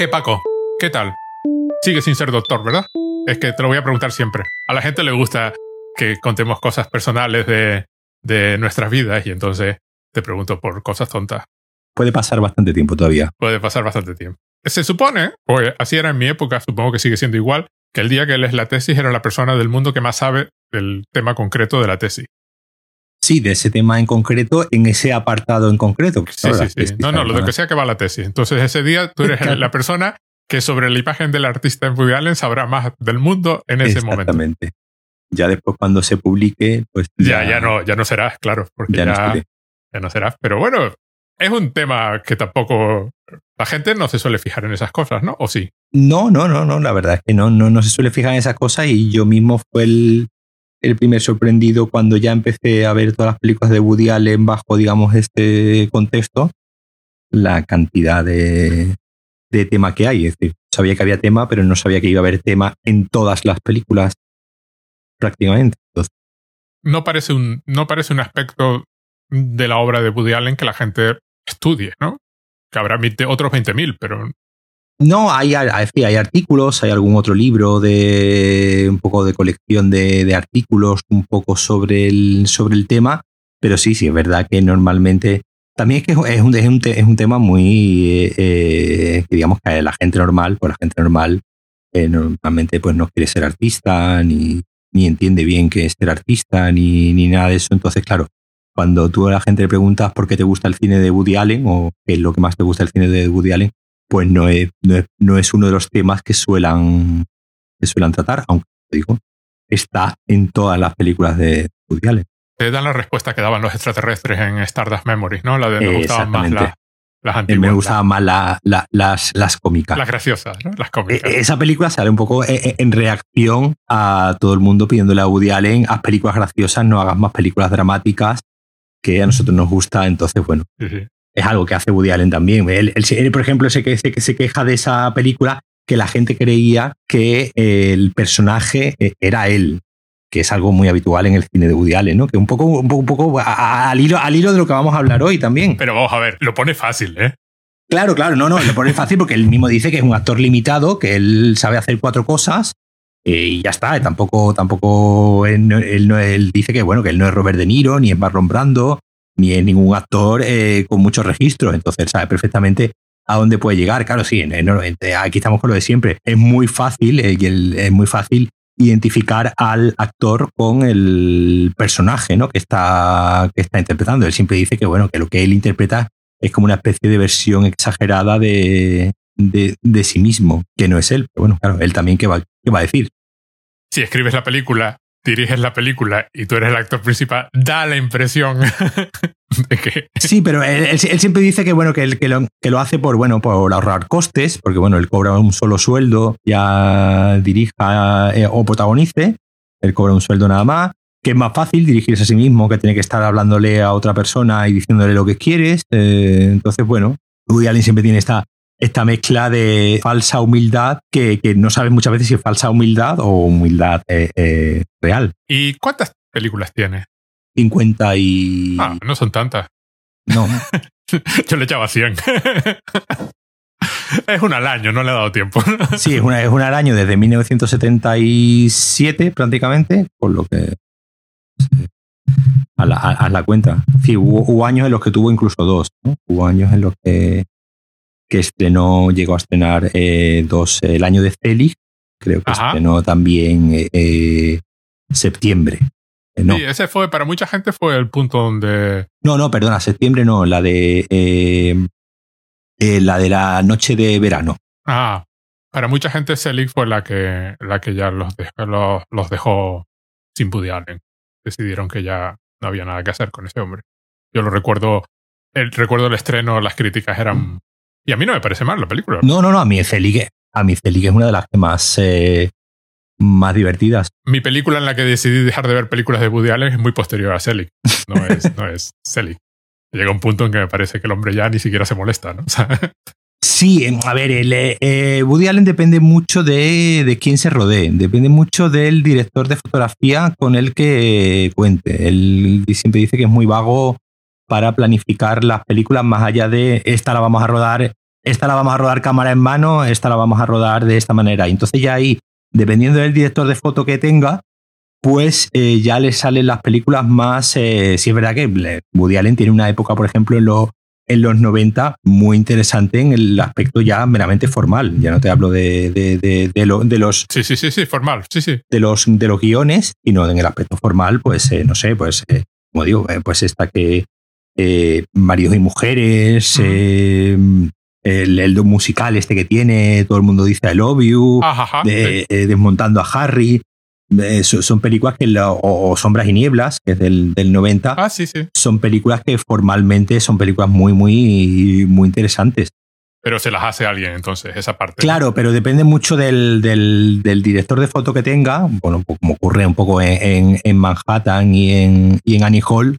¿Qué Paco? ¿Qué tal? Sigue sin ser doctor, ¿verdad? Es que te lo voy a preguntar siempre. A la gente le gusta que contemos cosas personales de, de nuestras vidas y entonces te pregunto por cosas tontas. Puede pasar bastante tiempo todavía. Puede pasar bastante tiempo. Se supone, pues así era en mi época, supongo que sigue siendo igual, que el día que lees la tesis era la persona del mundo que más sabe del tema concreto de la tesis. Sí, de ese tema en concreto, en ese apartado en concreto. Sí, sí, sí. No, no, lo de que sea que va la tesis. Entonces ese día tú eres la persona que sobre la imagen del artista en Woody Allen sabrá más del mundo en ese momento. Exactamente. Ya después cuando se publique, pues... Ya, ya, no, ya no serás, claro, porque ya, ya, ya no serás. Pero bueno, es un tema que tampoco la gente no se suele fijar en esas cosas, ¿no? ¿O sí? No, no, no, no. La verdad es que no, no, no se suele fijar en esas cosas y yo mismo fue el, el primer sorprendido cuando ya empecé a ver todas las películas de Woody Allen bajo, digamos, este contexto, la cantidad de, de tema que hay. Es decir, sabía que había tema, pero no sabía que iba a haber tema en todas las películas prácticamente. no, parece un, no parece un aspecto de la obra de Woody Allen que la gente estudie, ¿no? Que habrá otros 20.000, pero... No, hay, hay, artículos, hay algún otro libro de un poco de colección de, artículos, un poco sobre el, sobre el tema, pero sí, sí, es verdad que normalmente también es que es un, es un, es un tema muy, eh, eh, digamos que la gente normal, pues la gente normal eh, normalmente pues no quiere ser artista, ni, ni entiende bien qué es ser artista, ni, ni nada de eso. Entonces, claro, cuando tú a la gente le preguntas por qué te gusta el cine de Woody Allen o qué es lo que más te gusta el cine de Woody Allen, pues no es, no es, uno de los temas que suelan, que suelan tratar, aunque digo, está en todas las películas de Woody Allen. Te dan la respuesta que daban los extraterrestres en Stardust Memories, ¿no? La de me gustaban más las antiguas. Me gustaban más las, las cómicas. Las graciosas, ¿no? Las cómicas. E, esa película sale un poco e, e, en reacción a todo el mundo pidiéndole a Woody Allen, haz películas graciosas, no hagas más películas dramáticas que a nosotros nos gusta, entonces, bueno, es algo que hace Woody Allen también. Él, por ejemplo, se, se, se queja de esa película que la gente creía que el personaje eh, era él, que es algo muy habitual en el cine de Woody Allen, ¿no? Que un poco, un poco, un poco al, hilo, al hilo de lo que vamos a hablar hoy también. Pero vamos a ver, lo pone fácil, ¿eh? Claro, claro, no, no, lo pone fácil porque él mismo dice que es un actor limitado, que él sabe hacer cuatro cosas eh, y ya está, tampoco, tampoco él, él, dice que bueno, que él no es Robert De Niro, ni es Marlon Brando, ni es ningún actor eh, con muchos registros. Entonces sabe perfectamente a dónde puede llegar. Claro, sí, aquí estamos con lo de siempre. Es muy fácil, eh, es muy fácil identificar al actor con el personaje ¿no? que, está, que está interpretando. Él siempre dice que bueno, que lo que él interpreta es como una especie de versión exagerada de, de, sí mismo, que no es él. Pero bueno, claro, él también, ¿qué va, qué va a decir? Si escribes la película, diriges la película y tú eres el actor principal, da la impresión de que... Sí, pero él, siempre dice que, bueno, que, que, lo, que lo hace por, bueno, por ahorrar costes, porque bueno, él cobra un solo sueldo, ya dirija eh, o protagonice, él cobra un sueldo nada más, que es más fácil dirigirse a sí mismo que tiene que estar hablándole a otra persona y diciéndole lo que quieres. Eh, entonces, bueno, Woody Allen siempre tiene esta esta mezcla de falsa humildad que, no sabes muchas veces si es falsa humildad o humildad eh, eh, real. ¿Y cuántas películas tiene? 50 y... Ah, no son tantas. No. Yo le echaba 100. es una al año, no le he dado tiempo. sí, es una, es una al año desde 1977 prácticamente, por lo que... Haz la, la, cuenta. Sí, hubo, años en los que tuvo incluso dos. Hubo años en los que que estrenó, llegó a estrenar eh, dos, el año de Celi, creo que estrenó también eh, eh, septiembre. No. Sí, ese fue, para mucha gente fue el punto donde... No, no, perdona, septiembre no, la de... la de la noche de verano. Ah, para mucha gente Selig fue la que, la que ya los dejó, los, dejó sin Woody Decidieron que ya no había nada que hacer con ese hombre. Yo lo recuerdo, el, recuerdo el estreno, las críticas eran y a mí no me parece mal la película. No, no, no, a mí Celigue, a mí Celigue es una de las que más, eh, más divertidas. Mi película en la que decidí dejar de ver películas de Woody Allen es muy posterior a Selig. No es, no es Selig. Llega un punto en que me parece que el hombre ya ni siquiera se molesta, ¿no? sí, em, a ver, el, eh, Woody Allen depende mucho de, de, quién se rodee, depende mucho del director de fotografía con el que cuente. Él siempre dice que es muy vago para planificar las películas más allá de esta la vamos a rodar esta la vamos a rodar cámara en mano, esta la vamos a rodar de esta manera. Y entonces ya ahí, dependiendo del director de foto que tenga, pues eh, ya le salen las películas más... Eh, si es verdad que Woody Allen tiene una época, por ejemplo, en, los en los 90 muy interesante en el aspecto ya meramente formal. Ya no te hablo de, de, de, los... Sí, sí, sí, sí, formal, sí, sí. De los, de los guiones, sino en el aspecto formal, pues, eh, no sé, pues, como digo, pues esta que... maridos y mujeres, el, el, musical este que tiene, todo el mundo dice I love you, desmontando a Harry. Eh, son películas que, o, Sombras y Nieblas, que es del, del 90, ah, sí, sí. son películas que formalmente son películas muy, muy, muy interesantes. Pero se las hace alguien, entonces, esa parte. Claro, pero depende mucho del, del, director de foto que tenga, bueno, pues como ocurre un poco en, en, Manhattan y en, y en Annie Hall,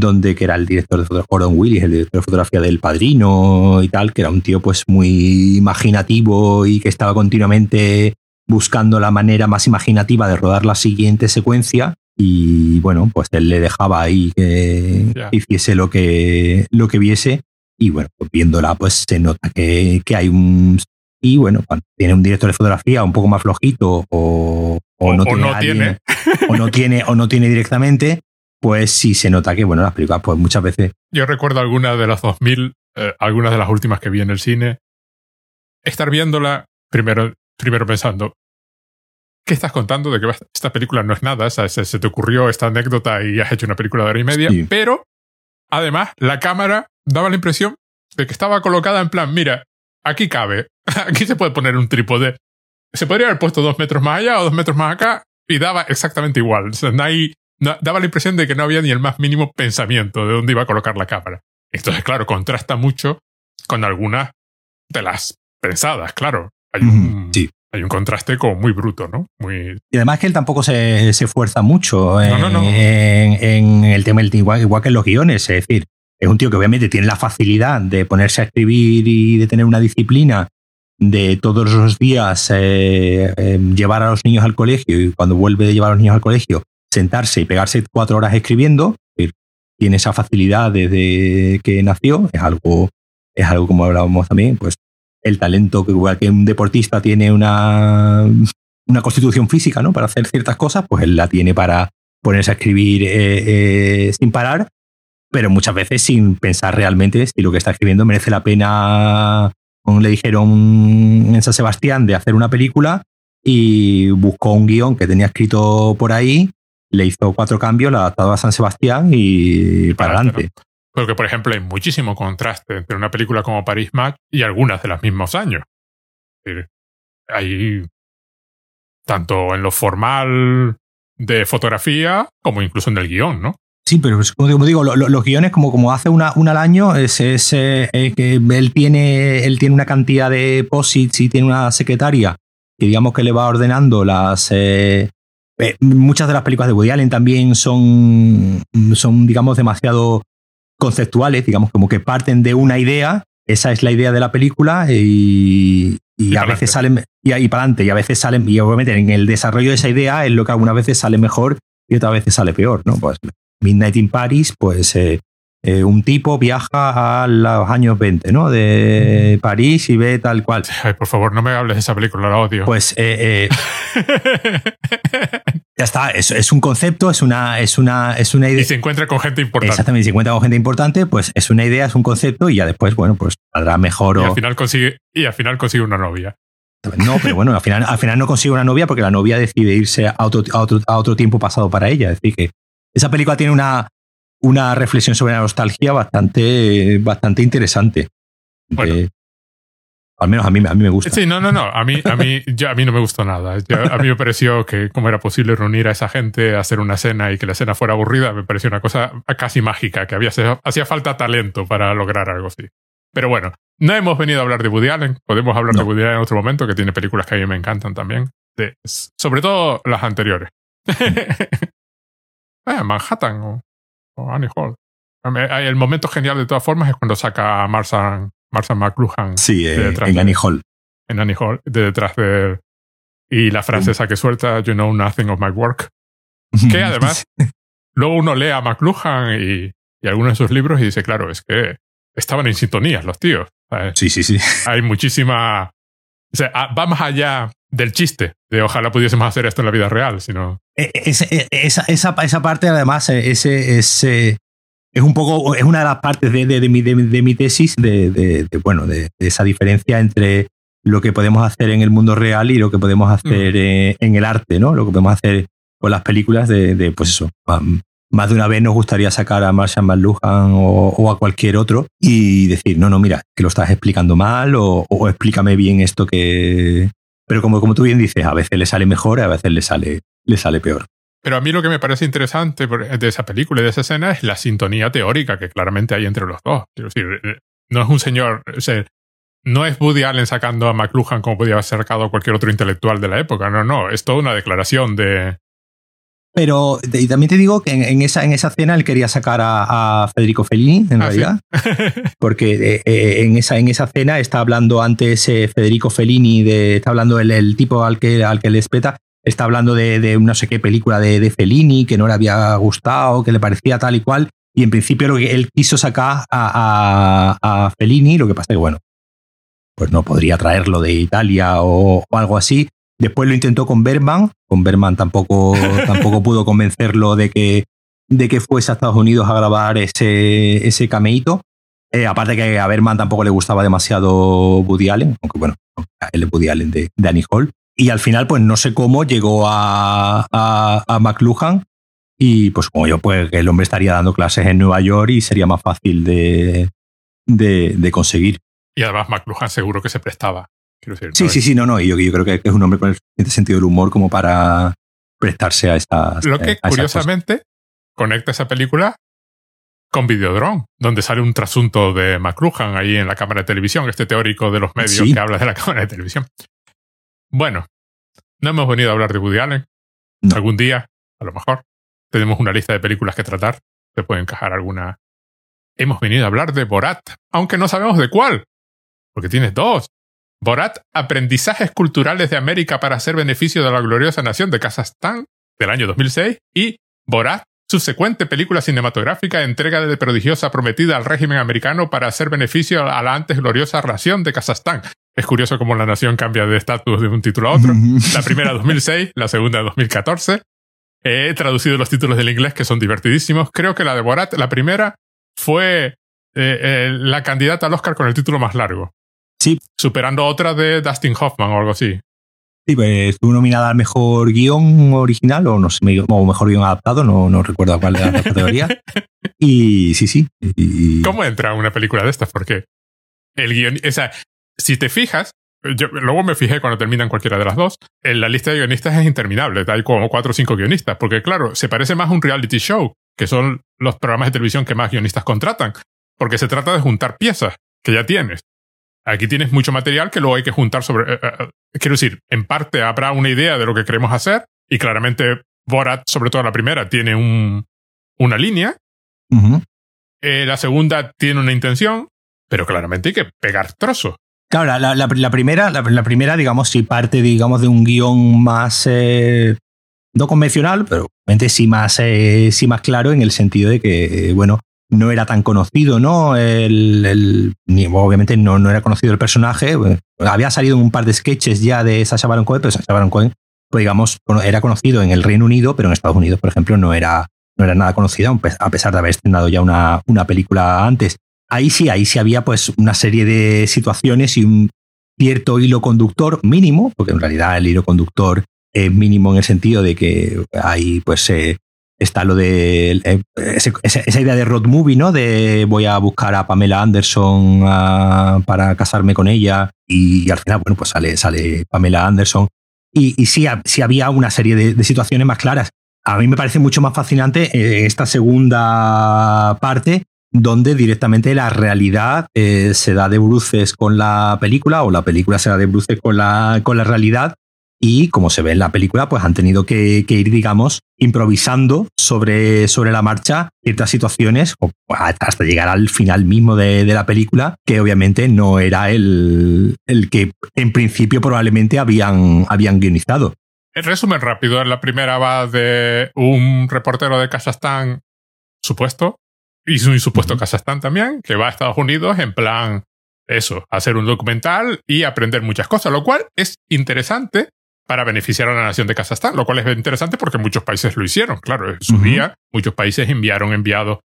donde que era el director de fotografía, Gordon Willis, el director de fotografía del Padrino y tal, que era un tío pues muy imaginativo y que estaba continuamente buscando la manera más imaginativa de rodar la siguiente secuencia y bueno, pues él le dejaba ahí que hiciese lo que, lo que viese y bueno, pues viéndola pues se nota que, hay un... Y bueno, cuando tiene un director de fotografía un poco más flojito o, no, tiene, o no tiene o no tiene directamente, pues sí se nota que bueno, las películas pues muchas veces... Yo recuerdo algunas de las 2000, eh, algunas de las últimas que vi en el cine, estar viéndola primero primero pensando, ¿qué estás contando de que esta película no es nada? se, se, te ocurrió esta anécdota y has hecho una película de hora y media, pero además la cámara daba la impresión de que estaba colocada en plan, mira, aquí cabe, aquí se puede poner un trípode. Se podría haber puesto dos metros más allá o dos metros más acá y daba exactamente igual. Daba la impresión de que no había ni el más mínimo pensamiento de dónde iba a colocar la cámara. Entonces, claro, contrasta mucho con algunas de las pensadas, claro. Hay un, hay un contraste como muy bruto, ¿no? Muy... Y además que él tampoco se, se esfuerza mucho en, el tema, igual, igual que en los guiones. Es decir, es un tío que obviamente tiene la facilidad de ponerse a escribir y de tener una disciplina de todos los días eh, em, llevar a los niños al colegio y cuando vuelve de llevar a los niños al colegio sentarse y pegarse cuatro horas escribiendo. tiene esa facilidad desde que nació. Es algo, es algo como hablábamos también, pues el talento que igual que un deportista tiene una, una constitución física, ¿no? Para hacer ciertas cosas, pues él la tiene para ponerse a escribir eh, eh, sin parar, pero muchas veces sin pensar realmente si lo que está escribiendo merece la pena. Como le dijeron en San Sebastián de hacer una película y buscó un guion que tenía escrito por ahí, le hizo cuatro cambios, la adaptado a San Sebastián y para adelante. Porque, por ejemplo, hay muchísimo contraste entre una película como Paris Match y algunas de los mismos años. hay tanto en lo formal de fotografía como incluso en el guion, ¿no? Sí, pero como digo, los guiones, como, como hace una, una al año, es, es eh, que él tiene, él tiene una cantidad de posits y tiene una secretaria que digamos que le va ordenando las... Eh, eh, muchas de las películas de Woody Allen también son, son digamos, demasiado conceptuales, digamos, como que parten de una idea, esa es la idea de la película y, a veces salen y, ahí para adelante y a veces salen y obviamente en el desarrollo de esa idea es lo que algunas veces sale mejor y otras veces sale peor, ¿no? Pues Midnight in Paris, pues eh, eh, un tipo viaja a los años 20, ¿no? De París y ve tal cual. Ay, por favor, no me hables de esa película, la odio. Pues eh, Ya está, es, es, un concepto, es una, es, una, es una idea. Y se encuentra con gente importante. Exactamente, se encuentra con gente importante, pues es una idea, es un concepto y ya después, bueno, pues saldrá mejor. Y, al, final consigue, y al final consigue una novia. No, pero bueno, al final, al final no consigue una novia porque la novia decide irse a otro, a otro, a otro tiempo pasado para ella. Es decir, que esa película tiene una, una reflexión sobre la nostalgia bastante, bastante interesante. Bueno, al menos a mí, a mí me gusta. Sí, no, no, no. A mí, a mí, a mí no me gustó nada. a mí me pareció que cómo era posible reunir a esa gente, hacer una cena y que la cena fuera aburrida, me pareció una cosa casi mágica, que había, hacía falta talento para lograr algo así. Pero bueno, no hemos venido a hablar de Woody Allen. Podemos hablar de Woody Allen en otro momento, que tiene películas que a mí me encantan también. De, sobre todo las anteriores. eh, Manhattan o, Annie Hall. El momento genial de todas formas es cuando saca a Marsan Marshall McLuhan. Sí, eh, en Annie Hall. En Annie Hall, de detrás de Y la francesa que suelta, You know nothing of my work. Que además, luego uno lee a McLuhan y, y algunos de sus libros y dice, claro, es que estaban en sintonía los tíos. Sí, sí, sí. Hay muchísima... O sea, ah, va más allá del chiste, de ojalá pudiésemos hacer esto en la vida real, sino... E, e, e, esa, esa, esa parte, además, ese, ese, es un poco, es una de las partes de, de, de, mi, de mi, tesis, de, bueno, de, esa diferencia entre lo que podemos hacer en el mundo real y lo que podemos hacer mm. eh, en el arte, ¿no? Lo que podemos hacer con las películas de, pues eso, más de una vez nos gustaría sacar a Marshall McLuhan o, a cualquier otro y decir, no, no, mira, que lo estás explicando mal o, explícame bien esto que... Pero como, como tú bien dices, a veces le sale mejor y a veces le sale, le sale peor. Pero a mí lo que me parece interesante de esa película y de esa escena es la sintonía teórica que claramente hay entre los dos. Quiero decir, eh, no es un señor, o sea, no es Woody Allen sacando a McLuhan como podía haber sacado cualquier otro intelectual de la época. No, no, es toda una declaración de, pero y también te digo que en, esa, en esa cena él quería sacar a, Federico Fellini, en ah, realidad. porque eh, eh, en, esa, en esa cena está hablando antes eh, Federico Fellini, de, está hablando el, tipo al que, al que le espeta, está hablando de, de no sé qué película de, de, Fellini que no le había gustado, que le parecía tal y cual. Y en principio lo que él quiso sacar a, a, Fellini, lo que pasa es que, bueno, pues no podría traerlo de Italia o algo así. Después lo intentó con Berman. Con Berman tampoco, tampoco pudo convencerlo de que, de que fuese a Estados Unidos a grabar ese, ese cameíto. Eh, aparte que a Berman tampoco le gustaba demasiado Woody Allen, aunque bueno, él es Woody Allen de, Annie Hall. Y al final, pues no sé cómo llegó a, a, McLuhan y pues como yo, pues el hombre estaría dando clases en Nueva York y sería más fácil de, de, de conseguir. Y además McLuhan seguro que se prestaba sí, sí, sí, no, no. Y yo, yo creo que es un hombre con el suficiente sentido del humor como para prestarse a esta. Lo que curiosamente conecta esa película con Videodrome, donde sale un trasunto de McLuhan ahí en la cámara de televisión, este teórico de los medios que habla de la cámara de televisión. Bueno, no hemos venido a hablar de Woody Allen. Algún día, a lo mejor, tenemos una lista de películas que tratar. Se puede encajar alguna. Hemos venido a hablar de Borat, aunque no sabemos de cuál, porque tienes dos. Borat, Aprendizajes Culturales de América para hacer beneficio de la gloriosa nación de Kazajstán, del año 2006, y Borat, subsecuente película cinematográfica entrega de prodigiosa prometida al régimen americano para hacer beneficio a la antes gloriosa nación de Kazajstán. Es curioso cómo la nación cambia de estatus de un título a otro. La primera 2006, la segunda 2014. He traducido los títulos del inglés que son divertidísimos. Creo que la de Borat, la primera, fue eh, eh, la candidata al Oscar con el título más largo. Sí. Superando otra de Dustin Hoffman o algo así. Sí, pues estuvo nominada al mejor guion original o no sé, o mejor guion adaptado, no, no recuerdo cuál era la categoría. y sí, sí. ¿Cómo entra una película de estas? Porque el guion, o sea, si te fijas, yo, luego me fijé cuando terminan cualquiera de las dos, en la lista de guionistas es interminable, hay como cuatro o cinco guionistas, porque claro, se parece más a un reality show, que son los programas de televisión que más guionistas contratan, porque se trata de juntar piezas que ya tienes. Aquí tienes mucho material que luego hay que juntar sobre... Eh, eh, eh, quiero decir, en parte habrá una idea de lo que queremos hacer y claramente Borat, sobre todo la primera, tiene un, una línea. la segunda tiene una intención, pero claramente hay que pegar trozos. Claro, la, la, primera, la, primera, digamos, si parte, digamos, de un guion más no convencional, pero sí más, sí más claro en el sentido de que, bueno, no era tan conocido, ¿no? El, obviamente no, no era conocido el personaje. Había salido un par de sketches ya de Sacha Baron Cohen, pero Sacha Baron Cohen, pues digamos, era conocido en el Reino Unido, pero en Estados Unidos, por ejemplo, no era, no era nada conocido, a pesar de haber estrenado ya una, una película antes. Ahí sí, ahí sí había pues una serie de situaciones y un cierto hilo conductor mínimo, porque en realidad el hilo conductor es mínimo en el sentido de que hay pues eh, está lo de eh, esa, idea de road movie, ¿no? De voy a buscar a Pamela Anderson ah, para casarme con ella y, al final, bueno, pues sale, sale Pamela Anderson. Y, y sí, sí, había una serie de, situaciones más claras. A mí me parece mucho más fascinante eh, esta segunda parte donde directamente la realidad eh, se da de bruces con la película o la película se da de bruces con la, con la realidad y como se ve en la película, pues han tenido que, ir, digamos, improvisando sobre, sobre la marcha ciertas situaciones hasta llegar al final mismo de, la película, que obviamente no era el, el que en principio probablemente habían, habían guionizado. En resumen rápido, la primera va de un reportero de Kazajstán supuesto, y un supuesto Kazajstán también, que va a Estados Unidos en plan eso, hacer un documental y aprender muchas cosas, lo cual es interesante para beneficiar a la nación de Kazajstán, lo cual es interesante porque muchos países lo hicieron. Claro, en su día muchos países enviaron enviados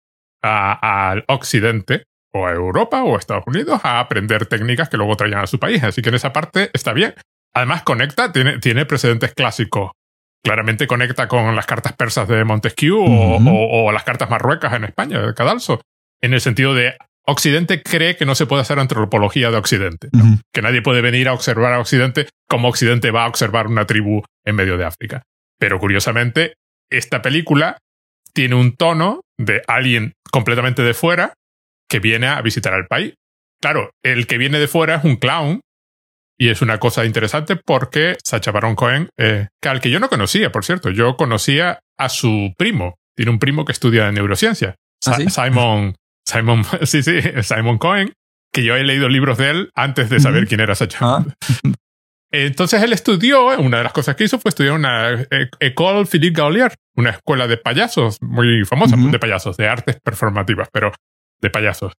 al occidente o a Europa o a Estados Unidos a aprender técnicas que luego traían a su país. Así que en esa parte está bien. Además, conecta, tiene, tiene precedentes clásicos. Claramente conecta con las cartas persas de Montesquieu o, las cartas marruecas en España, de Cadalso, en el sentido de Occidente cree que no se puede hacer antropología de Occidente, que nadie puede venir a observar a Occidente como Occidente va a observar una tribu en medio de África. Pero curiosamente, esta película tiene un tono de alguien completamente de fuera que viene a visitar al país. Claro, el que viene de fuera es un clown y es una cosa interesante porque Sacha Baron Cohen, eh, que al que yo no conocía, por cierto, yo conocía a su primo. Tiene un primo que estudia neurociencia. ¿Ah, Simon, Simon, sí, sí, Simon Cohen, que yo he leído libros de él antes de saber quién era Sacha. Ah. Entonces él estudió, una de las cosas que hizo fue estudiar una eh, École Philippe Gaulier, una escuela de payasos muy famosa, de payasos, de artes performativas, pero de payasos.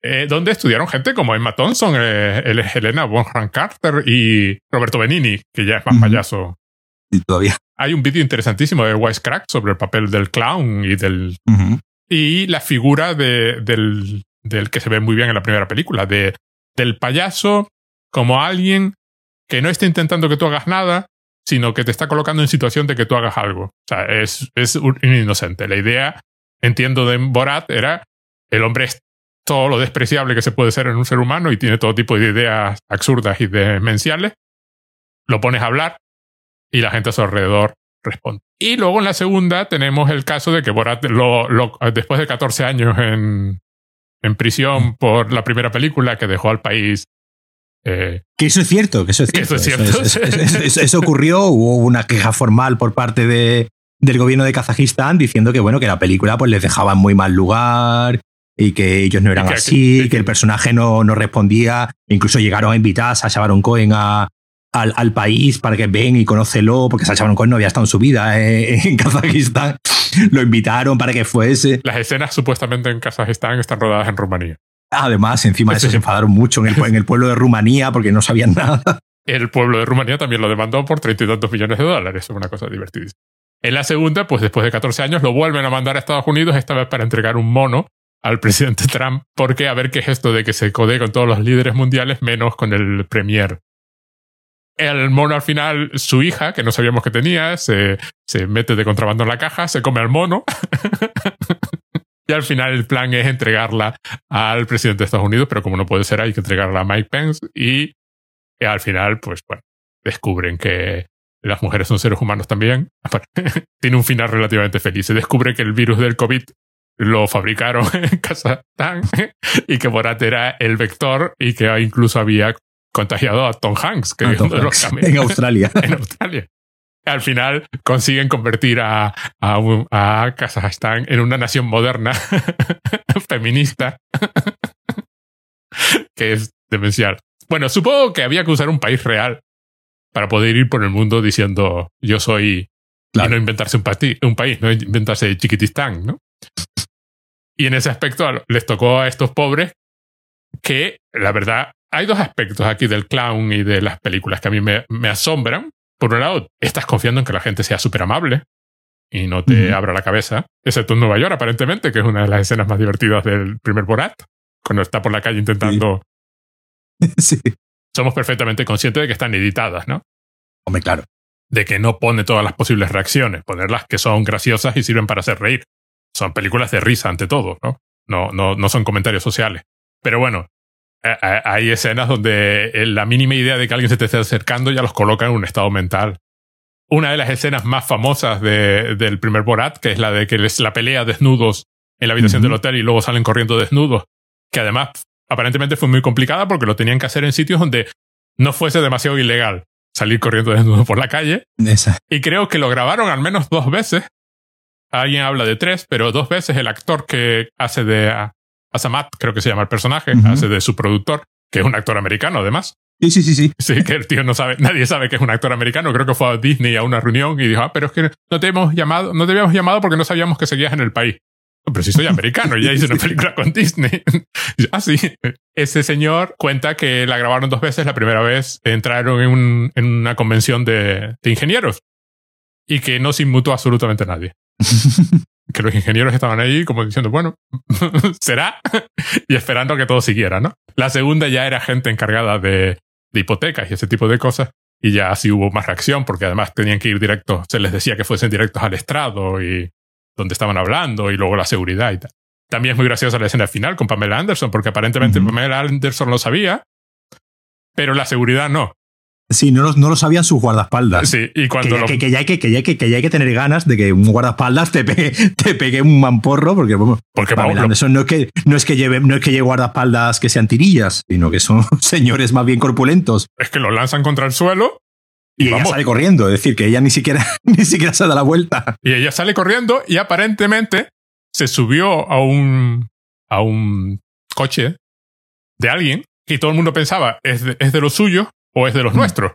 Eh, donde estudiaron gente como Emma Thompson, eh, Helena Bonham Carter y Roberto Benini, que ya es más payaso. Y todavía. Hay un vídeo interesantísimo de Wisecrack sobre el papel del clown y del. Y la figura de, del, del que se ve muy bien en la primera película, de, del payaso como alguien que no está intentando que tú hagas nada, sino que te está colocando en situación de que tú hagas algo. O sea, es, es un inocente. La idea, entiendo, de Borat era el hombre todo lo despreciable que se puede ser en un ser humano y tiene todo tipo de ideas absurdas y demenciales. Lo pones a hablar y la gente a su alrededor responde. Y luego en la segunda tenemos el caso de que Borat, lo, después de 14 años en, en prisión por la primera película que dejó al país eh, que eso es cierto, que eso es cierto. Eso, ocurrió, hubo una queja formal por parte de, del gobierno de Kazajistán diciendo que bueno, que la película pues les dejaba en muy mal lugar y que ellos no eran así, que, el personaje no, no, respondía. Incluso llegaron a invitar a Sacha Baron Cohen a, al, al, país para que ven y conócelo, porque Sacha Baron Cohen no había estado en su vida eh, en Kazajistán. Lo invitaron para que fuese. Las escenas supuestamente en Kazajistán están rodadas en Rumanía. Además, encima de eso se enfadaron mucho en el, en el pueblo de Rumanía porque no sabían nada. El pueblo de Rumanía también lo demandó por treinta y tantos millones de dólares. Es una cosa divertidísima. En la segunda, pues después de 14 años, lo vuelven a mandar a Estados Unidos, esta vez para entregar un mono al presidente Trump, porque a ver qué es esto de que se code con todos los líderes mundiales, menos con el premier. El mono al final, su hija, que no sabíamos que tenía, se, se mete de contrabando en la caja, se come al mono. y al final el plan es entregarla al presidente de Estados Unidos, pero como no puede ser, hay que entregarla a Mike Pence. Y, y al final, pues bueno, descubren que las mujeres son seres humanos también. Tiene un final relativamente feliz. Se descubre que el virus del COVID lo fabricaron en Kazajstán y que Borat era el vector y que incluso había contagiado a Tom Hanks, que los en Australia. en Australia. Al final consiguen convertir a, a, Kazajstán en una nación moderna, feminista, que es demencial. Bueno, supongo que había que usar un país real para poder ir por el mundo diciendo yo soy y no inventarse un, un país, no inventarse Chiquitistán, ¿no? Y en ese aspecto les tocó a estos pobres que, la verdad, hay dos aspectos aquí del clown y de las películas que a mí me, asombran. Por un lado, estás confiando en que la gente sea súper amable y no te abra la cabeza, excepto en Nueva York, aparentemente, que es una de las escenas más divertidas del primer Borat, cuando está por la calle intentando... Sí. Somos perfectamente conscientes de que están editadas, ¿no? Hombre, claro. De que no pone todas las posibles reacciones, ponerlas que son graciosas y sirven para hacer reír son películas de risa ante todo, ¿no? No, no, no son comentarios sociales. Pero bueno, hay escenas donde la mínima idea de que alguien se te esté acercando ya los coloca en un estado mental. Una de las escenas más famosas de, del primer Borat, que es la de que les la pelea desnudos en la habitación del hotel y luego salen corriendo desnudos, que además aparentemente fue muy complicada porque lo tenían que hacer en sitios donde no fuese demasiado ilegal salir corriendo desnudos por la calle. Y creo que lo grabaron al menos dos veces alguien habla de tres, pero dos veces el actor que hace de Asamat, creo que se llama el personaje, hace de su productor, que es un actor americano además. Sí, sí, sí, sí. Sí, que el tío no sabe, nadie sabe que es un actor americano. Creo que fue a Disney a una reunión y dijo, ah, pero es que no te hemos llamado, no te habíamos llamado porque no sabíamos que seguías en el país. pero si soy americano, ya hice una película con Disney. ah, sí. Ese señor cuenta que la grabaron dos veces. La primera vez entraron en, un, en una convención de, de, ingenieros y que no se inmutó absolutamente nadie. que los ingenieros estaban ahí como diciendo, bueno, será, y esperando que todo siguiera, ¿no? La segunda ya era gente encargada de, de hipotecas y ese tipo de cosas. Y ya así hubo más reacción, porque además tenían que ir directos, se les decía que fuesen directos al estrado y donde estaban hablando y luego la seguridad y tal. También es muy graciosa la escena final con Pamela Anderson, porque aparentemente Pamela Anderson lo sabía, pero la seguridad no. Sí, no lo, no lo sabían sus guardaespaldas. Sí, y cuando que, ya, que, ya hay que, que, ya hay que, que ya hay que tener ganas de que un guardaespaldas te pegue, te pegue un mamporro, porque, bueno, porque Pamela Anderson no es que, no es que lleve, no es que lleve guardaespaldas que sean tirillas, sino que son señores más bien corpulentos. Es que lo lanzan contra el suelo y, y ella sale corriendo, es decir, que ella ni siquiera, ni siquiera se da la vuelta. Y ella sale corriendo y aparentemente se subió a un, a un coche de alguien y todo el mundo pensaba, ¿es de, es de los suyos o es de los mm. nuestros?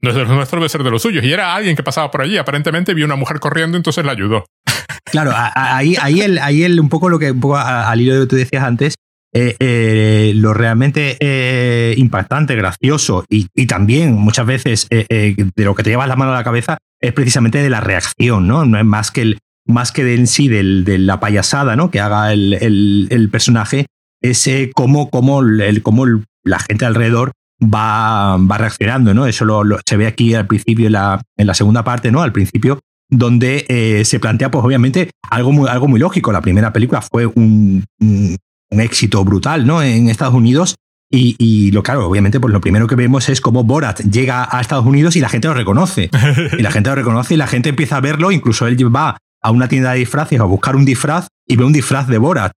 No es de los nuestros, debe ser de los suyos. Y era alguien que pasaba por allí. Aparentemente vio una mujer corriendo, entonces la ayudó. Claro, ahí, ahí, el, ahí el, un poco lo que, un poco al hilo de lo que tú decías antes, eh, eh, lo realmente eh, impactante, gracioso y, y, también muchas veces de lo que te llevas la mano a la cabeza es precisamente de la reacción, ¿no? No es más que, el, más que de en sí del, de la payasada, ¿no? Que haga el, el, el personaje, es cómo, cómo, el, cómo la gente alrededor va, va reaccionando, ¿no? Eso lo, se ve aquí al principio, en la, en la segunda parte, ¿no? Al principio, donde eh, se plantea, pues obviamente, algo muy, algo muy lógico. La primera película fue un éxito brutal, ¿no? En Estados Unidos. Y, y, lo claro, obviamente, pues lo primero que vemos es cómo Borat llega a Estados Unidos y la gente lo reconoce. y la gente lo reconoce y la gente empieza a verlo. Incluso él va a una tienda de disfraces a buscar un disfraz y ve un disfraz de Borat.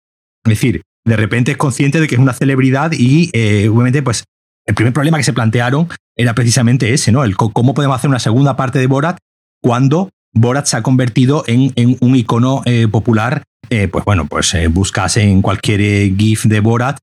Es decir, de repente es consciente de que es una celebridad y eh, obviamente, pues el primer problema que se plantearon era precisamente ese, ¿no? El cómo podemos hacer una segunda parte de Borat cuando Borat se ha convertido en, un icono eh, popular. Eh, pues bueno, pues eh, buscas en cualquier GIF de Borat,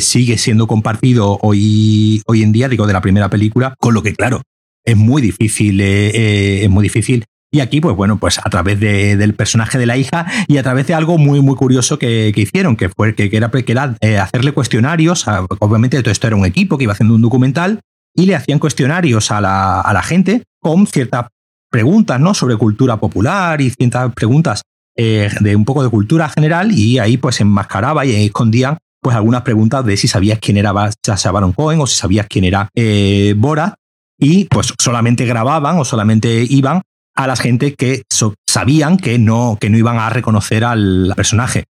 sigue siendo compartido hoy, hoy en día, digo, de la primera película, con lo que, claro, es muy difícil, es muy difícil y aquí, pues bueno, pues a través de, del personaje de la hija y a través de algo muy, muy curioso que, que hicieron, que fue que, que era, que era eh, hacerle cuestionarios. A, obviamente, todo esto era un equipo que iba haciendo un documental y le hacían cuestionarios a la, a la gente con ciertas preguntas, ¿no? Sobre cultura popular y ciertas preguntas eh, de un poco de cultura general y ahí pues enmascaraba y escondían pues algunas preguntas de si sabías quién era Baron Cohen o si sabías quién era eh, Borat y pues solamente grababan o solamente iban a la gente que sabían que no, que no iban a reconocer al personaje.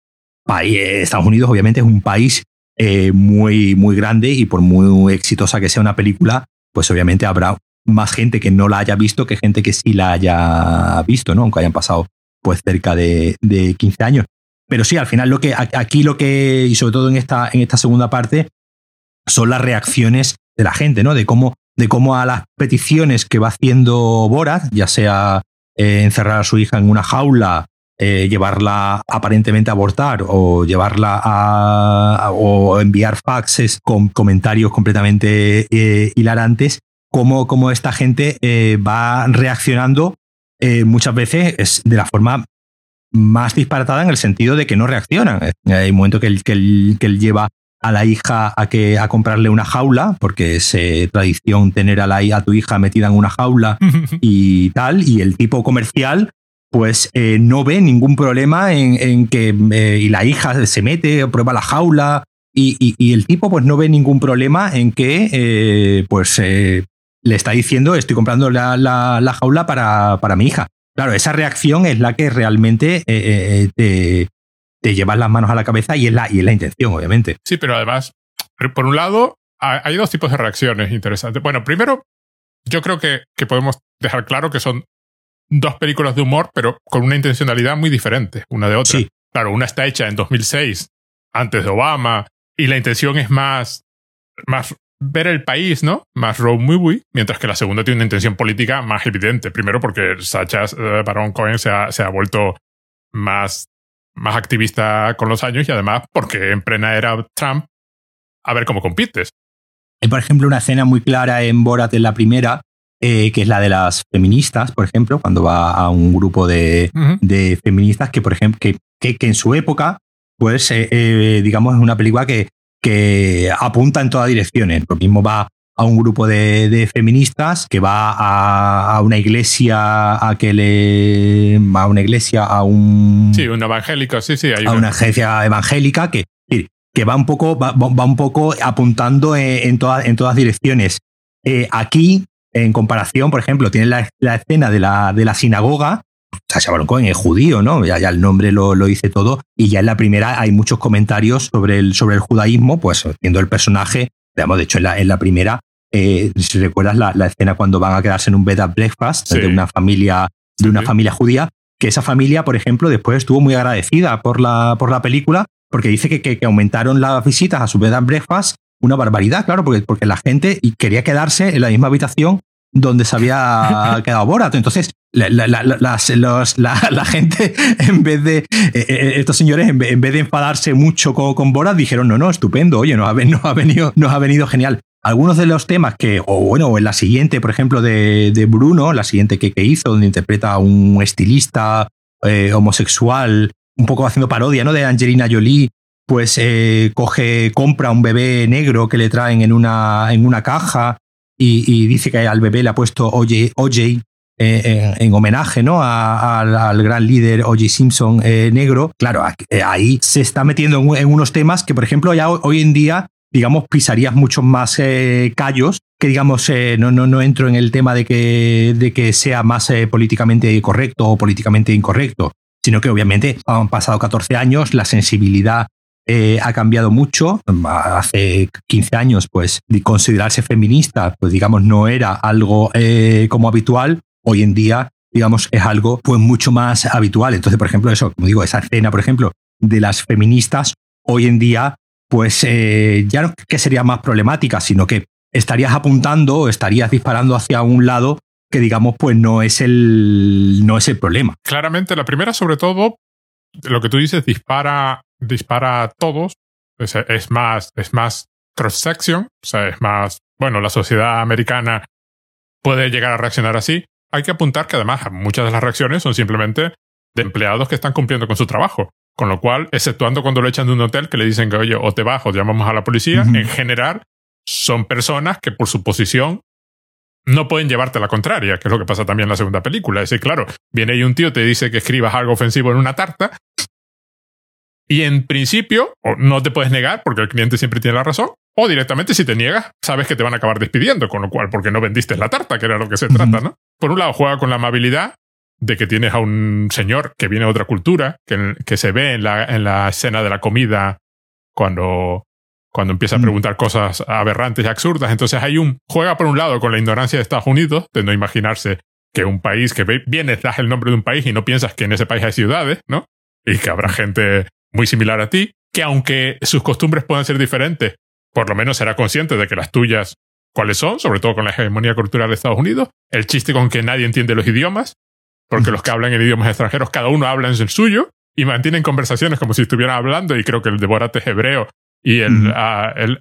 Estados Unidos obviamente es un país eh, muy, muy grande y por muy exitosa que sea una película, pues obviamente habrá más gente que no la haya visto que gente que sí la haya visto, ¿no? Aunque hayan pasado pues cerca de, de 15 años. Pero sí, al final lo que aquí lo que, y sobre todo en esta, en esta segunda parte, son las reacciones de la gente, ¿no? De cómo de cómo a las peticiones que va haciendo Borat, ya sea eh, encerrar a su hija en una jaula, eh, llevarla aparentemente a abortar o llevarla a, o enviar faxes con comentarios completamente eh, hilarantes, cómo, cómo, esta gente va reaccionando muchas veces de la forma más disparatada en el sentido de que no reaccionan. Hay un momento que que que él lleva a la hija a que a comprarle una jaula, porque es eh, tradición tener a, la, a tu hija metida en una jaula y tal, y el tipo comercial pues eh, no ve ningún problema en, en que eh, y la hija se mete, prueba la jaula y, y, y, el tipo pues no ve ningún problema en que eh, pues le está diciendo estoy comprando la, la, la jaula para, para, mi hija. Claro, esa reacción es la que realmente te, te llevas las manos a la cabeza y es la, y es la intención, obviamente. Sí, pero además, por un lado, hay dos tipos de reacciones interesantes. Bueno, primero, yo creo que, que podemos dejar claro que son dos películas de humor, pero con una intencionalidad muy diferente una de otra. Sí. Claro, una está hecha en 2006, antes de Obama, y la intención es más, más ver el país, ¿no? Más road movie, mientras que la segunda tiene una intención política más evidente. Primero porque Sacha Baron Cohen se ha, se ha vuelto más más activista con los años y además porque en plena era Trump, a ver cómo compites. Hay, por ejemplo, una escena muy clara en Borat en la primera, eh, que es la de las feministas, por ejemplo, cuando va a un grupo de, uh -huh. de feministas que, por ejemplo, que que, en su época, pues, eh, eh, digamos, es una película que, que apunta en todas direcciones. Lo mismo va a un grupo de, feministas que va a, una iglesia a que le a una iglesia a un sí una evangélica sí sí hay a una agencia evangélica que que va un poco va, un poco apuntando en, todas en todas direcciones eh, aquí en comparación por ejemplo tiene la, escena de la, de la sinagoga Sasha Baron Cohen es judío, ¿no? Ya, ya el nombre lo, lo, dice todo. Y ya en la primera hay muchos comentarios sobre el, sobre el judaísmo, pues viendo el personaje, digamos, de hecho en la, en la primera eh, si recuerdas la, escena cuando van a quedarse en un bed and breakfast de una familia de una familia judía, que esa familia, por ejemplo, después estuvo muy agradecida por la, por la película, porque dice que, que, aumentaron las visitas a su bed and breakfast una barbaridad, claro, porque, porque la gente quería quedarse en la misma habitación donde se había quedado Borat. Entonces, la, la, gente, en vez de, eh, eh, estos señores, en vez, de enfadarse mucho con, con, Borat, dijeron, no, no, estupendo, oye, nos ha, venido, ha venido genial algunos de los temas que, o bueno, en la siguiente, por ejemplo, de, Bruno, la siguiente que, hizo, donde interpreta a un estilista eh, homosexual, un poco haciendo parodia, ¿no? De Angelina Jolie, pues eh, coge, compra un bebé negro que le traen en una, en una caja y, dice que al bebé le ha puesto OJ, OJ eh, en, homenaje ¿no? al gran líder O.J. Simpson negro, claro, ahí se está metiendo en, unos temas que, por ejemplo, ya hoy en día digamos, pisarías muchos más eh, callos, que digamos, eh, no, no, no entro en el tema de que, de que sea más eh, políticamente correcto o políticamente incorrecto, sino que obviamente han pasado 14 años, la sensibilidad ha cambiado mucho. Hace 15 años, pues, considerarse feminista, pues digamos, no era algo como habitual. Hoy en día, digamos, es algo pues mucho más habitual. Entonces, por ejemplo, eso, como digo, esa escena, por ejemplo, de las feministas, hoy en día pues eh, ya no que sería más problemática, sino que estarías apuntando o estarías disparando hacia un lado que digamos pues no es el no es el problema. Claramente la primera sobre todo lo que tú dices dispara dispara a todos es, más es más cross section, o sea, es más bueno, la sociedad americana puede llegar a reaccionar así. Hay que apuntar que además muchas de las reacciones son simplemente de empleados que están cumpliendo con su trabajo. Con lo cual, exceptuando cuando lo echan de un hotel que le dicen que, oye, o te bajo, llamamos a la policía, en general son personas que por su posición no pueden llevarte la contraria, que es lo que pasa también en la segunda película. Es decir, claro, viene ahí un tío, te dice que escribas algo ofensivo en una tarta, y en principio, no te puedes negar porque el cliente siempre tiene la razón, o directamente si te niegas, sabes que te van a acabar despidiendo, con lo cual, porque no vendiste la tarta, que era lo que se trata, ¿no? Por un lado, juega con la amabilidad, de que tienes a un señor que viene de otra cultura, que, que se ve en la, en la escena de la comida cuando, cuando empieza a mm. preguntar cosas aberrantes y absurdas. Entonces hay un, juega por un lado con la ignorancia de Estados Unidos, de no imaginarse que un país que viene, das el nombre de un país y no piensas que en ese país hay ciudades, ¿no? Y que habrá gente muy similar a ti, que aunque sus costumbres puedan ser diferentes, por lo menos será consciente de que las tuyas cuáles son, sobre todo con la hegemonía cultural de Estados Unidos, el chiste con que nadie entiende los idiomas, porque los que hablan en idiomas extranjeros, cada uno habla en el suyo y mantienen conversaciones como si estuvieran hablando, y creo que el de Borat es hebreo y el, ah, el,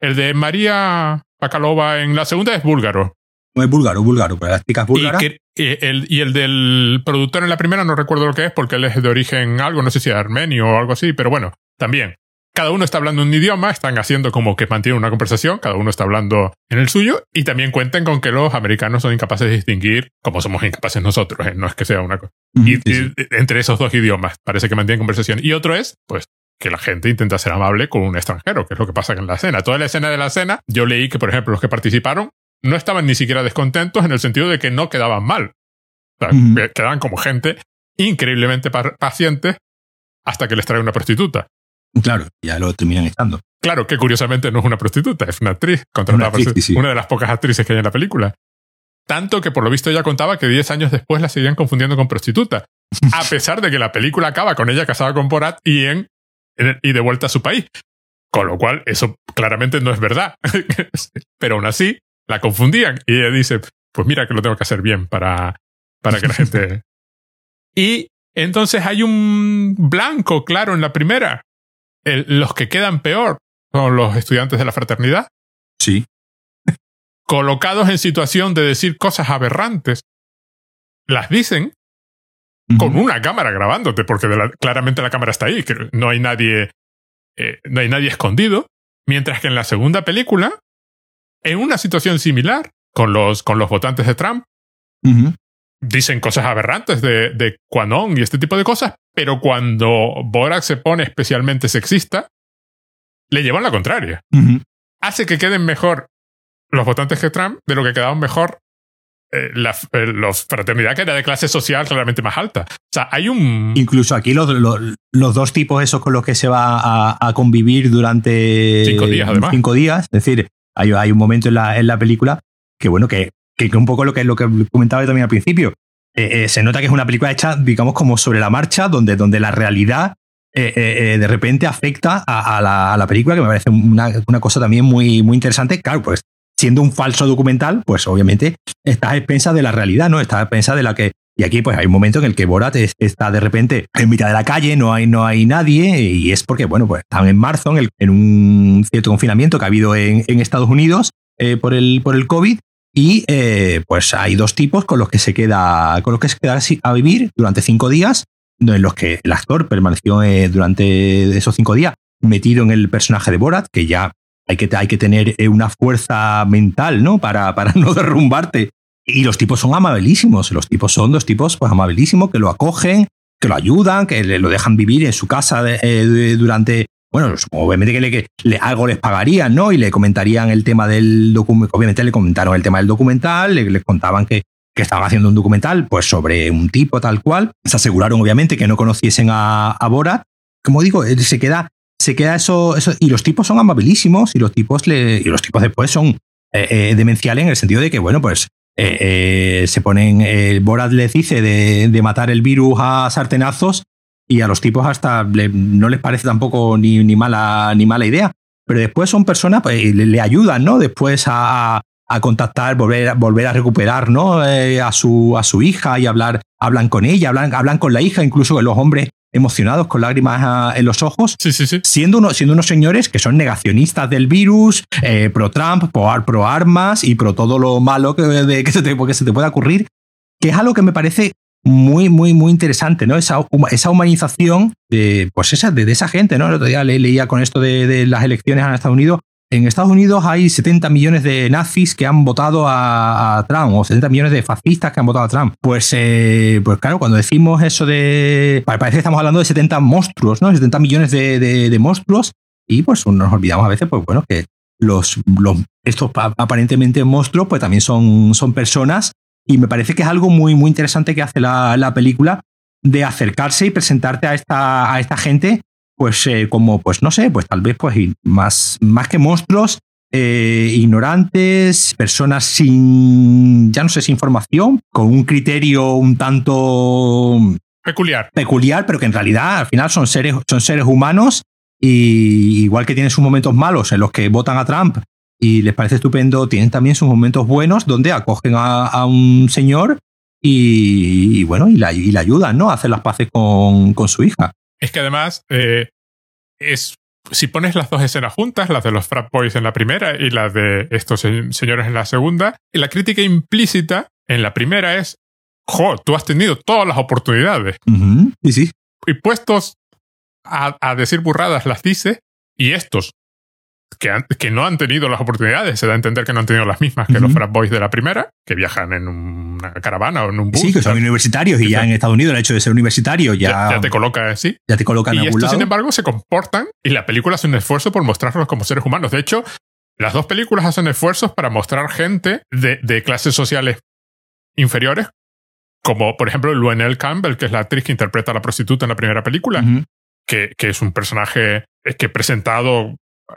el, de María Pakalova en la segunda es búlgaro. No es búlgaro, búlgaro, pero las chicas búlgaras. Y, el, y el del productor en la primera no recuerdo lo que es porque él es de origen algo, no sé si armenio o algo así, pero bueno, también cada uno está hablando un idioma, están haciendo como que mantienen una conversación, cada uno está hablando en el suyo, y también cuenten con que los americanos son incapaces de distinguir, como somos incapaces nosotros, ¿eh? no es que sea una cosa. y, entre esos dos idiomas parece que mantienen conversación. Y otro es, pues, que la gente intenta ser amable con un extranjero, que es lo que pasa en la escena. Toda la escena de la escena, yo leí que, por ejemplo, los que participaron no estaban ni siquiera descontentos en el sentido de que no quedaban mal. Quedaban como gente increíblemente paciente hasta que les trae una prostituta. Claro, ya lo terminan estando. Claro, que curiosamente no es una prostituta, es una actriz, una, una de las pocas actrices que hay en la película. Tanto que por lo visto ella contaba que 10 años después la seguían confundiendo con prostituta. A pesar de que la película acaba con ella casada con Borat y, en, y de vuelta a su país. Con lo cual, eso claramente no es verdad. Pero aún así, la confundían. Y ella dice, pues mira que lo tengo que hacer bien para, para que la gente... y entonces hay un blanco, claro, en la primera los que quedan peor son los estudiantes de la fraternidad. Sí. Colocados en situación de decir cosas aberrantes. Las dicen. con una cámara grabándote, porque claramente la cámara está ahí, que no hay nadie, eh, no hay nadie escondido. Mientras que en la segunda película, en una situación similar, con los, con los votantes de Trump, dicen cosas aberrantes de, de Quanon y este tipo de cosas, pero cuando Borak se pone especialmente sexista, le llevan la contraria. Hace que queden mejor los votantes que Trump de lo que quedaban mejor eh, la, eh, fraternidad que era de clase social claramente más alta. O sea, hay un... Incluso aquí los, los, dos tipos esos con los que se va a, convivir durante... Cinco días, además. Cinco días. Es decir, hay, hay un momento en la, en la película que, bueno, que, que, un poco lo que, lo que comentaba también al principio. Eh, se nota que es una película hecha, digamos, como sobre la marcha, donde, donde la realidad de repente afecta a, la, película, que me parece una, una, cosa también muy, muy interesante. Claro, pues siendo un falso documental, pues obviamente estás a expensas de la realidad, ¿no? Estás a expensas de la que. Y aquí, pues hay un momento en el que Borat está de repente en mitad de la calle, no hay, no hay nadie, y es porque, bueno, pues están en marzo, en, un cierto confinamiento que ha habido en, Estados Unidos eh, por, el, por el COVID, y eh, pues hay dos tipos con los que se queda, con los que se queda a vivir durante cinco días, en los que el actor permaneció eh, durante esos cinco días metido en el personaje de Borat, que ya hay que, hay que tener eh, una fuerza mental, ¿no? Para, para no derrumbarte. Y los tipos son amabilísimos. Los tipos son dos tipos pues, amabilísimos que lo acogen, que lo ayudan, que le, lo dejan vivir en su casa durante. Bueno, obviamente que, le, algo les pagarían, ¿no? Y le comentarían el tema del documental. Obviamente le comentaron el tema del documental, le, contaban que, que estaban haciendo un documental pues sobre un tipo tal cual. Se aseguraron, obviamente, que no conociesen a, a Borat. Como digo, se queda se queda eso, eso, y los tipos son amabilísimos y los tipos le, y los tipos después son eh, eh, demenciales en el sentido de que, bueno, pues eh, se ponen, el Borat les dice de, matar el virus a sartenazos y a los tipos hasta no les parece tampoco ni, ni, mala, ni mala idea. Pero después son personas, pues, le, ayudan, ¿no? Después a, a contactar, volver, volver a recuperar, ¿no? a, su, a su hija y hablar, hablan con ella, hablan, hablan con la hija, incluso los hombres emocionados con lágrimas ah, en los ojos, Siendo, siendo unos señores que son negacionistas del virus, eh, pro Trump, pro, armas y pro todo lo malo que, de, que, se te, que se te pueda ocurrir, que es algo que me parece muy, muy, muy interesante, ¿no? Esa, esa humanización de, pues esa, de, esa gente, ¿no? El otro día leía con esto de, de las elecciones en Estados Unidos, en Estados Unidos hay 70 millones de nazis que han votado a, Trump o 70 millones de fascistas que han votado a Trump. Pues, eh, pues claro, cuando decimos eso de... Parece que estamos hablando de 70 monstruos, ¿no? 70 millones de, monstruos y pues nos olvidamos a veces, pues bueno, que los, estos aparentemente monstruos pues también son, son personas y me parece que es algo muy, muy interesante que hace la, la película de acercarse y presentarte a esta, a esta gente pues eh, como, pues no sé, pues tal vez pues más, más que monstruos, eh, ignorantes, personas sin, ya no sé, sin formación, con un criterio un tanto peculiar. Peculiar, pero que en realidad al final son seres, son seres humanos y igual que tienen sus momentos malos en los que votan a Trump y les parece estupendo, tienen también sus momentos buenos donde acogen a, un señor y, bueno, y la, y ayudan, ¿no? A hacer las paces con, con su hija es que además eh, es si pones las dos escenas juntas, las de los frat boys en la primera y las de estos señores en la segunda, y la crítica implícita en la primera es, jo, tú has tenido todas las oportunidades. Y sí. Y puestos a, a, decir burradas las dice, y estos que, no han tenido las oportunidades, se da a entender que no han tenido las mismas que los frat boys de la primera, que viajan en una caravana o en un bus. Sí, que son universitarios y ya en Estados Unidos el hecho de ser universitario ya... Ya, te coloca así. Ya te colocan Y estos, sin embargo, se comportan y la película hace un esfuerzo por mostrarlos como seres humanos. De hecho, las dos películas hacen esfuerzos para mostrar gente de, clases sociales inferiores, como por ejemplo Luenell Campbell, que es la actriz que interpreta a la prostituta en la primera película, que, que, es un personaje que presentado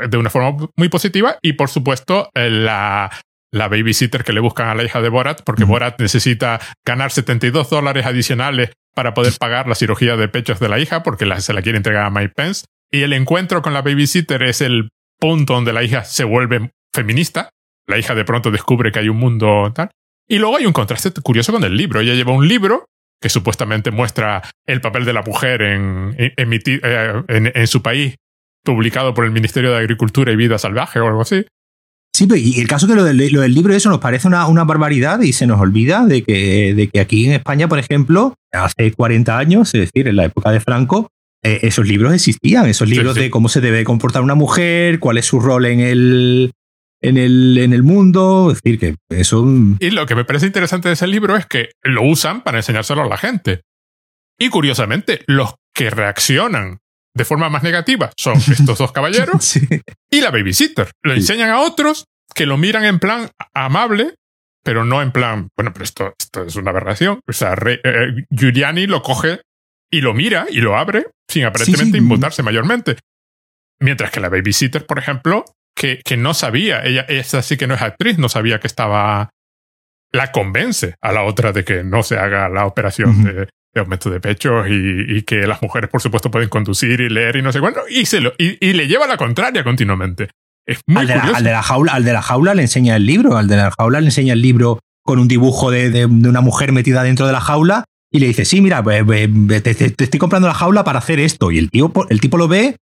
de una forma muy positiva y por supuesto la, la babysitter que le buscan a la hija de Borat, porque Borat necesita ganar 72 dólares adicionales para poder pagar la cirugía de pechos de la hija, porque se la quiere entregar a Mike Pence. Y el encuentro con la babysitter es el punto donde la hija se vuelve feminista. La hija de pronto descubre que hay un mundo tal. Y luego hay un contraste curioso con el libro. Ella lleva un libro que supuestamente muestra el papel de la mujer en, en, eh, en, en su país publicado por el Ministerio de Agricultura y Vida Salvaje o algo así. Sí, y el caso que lo del, lo del libro eso nos parece una, una, barbaridad y se nos olvida de que, de que aquí en España, por ejemplo, hace 40 años, es decir, en la época de Franco, eh, esos libros existían, esos libros de cómo se debe comportar una mujer, cuál es su rol en el, en el, en el mundo, es decir, que eso... Y lo que me parece interesante de ese libro es que lo usan para enseñárselo a la gente. Y curiosamente, los que reaccionan de forma más negativa son estos dos caballeros y la babysitter. Lo enseñan a otros que lo miran en plan amable, pero no en plan, bueno, pero esto, esto es una aberración. O sea, eh, eh, Giuliani lo coge y lo mira y lo abre sin aparentemente inmutarse mayormente. Mientras que la babysitter, por ejemplo, que, que no sabía, ella, esa sí que no es actriz, no sabía que estaba la convence a la otra de que no se haga la operación de, de aumento de pechos y, que las mujeres, por supuesto, pueden conducir y leer y no sé cuánto, y, se lo, y, le lleva la contraria continuamente. Es muy al, de la, al, de la, jaula, al de la jaula le enseña el libro, al de la jaula le enseña el libro con un dibujo de, de, una mujer metida dentro de la jaula y le dice, sí, mira, pues, te, te, estoy comprando la jaula para hacer esto. Y el, tío, el tipo lo ve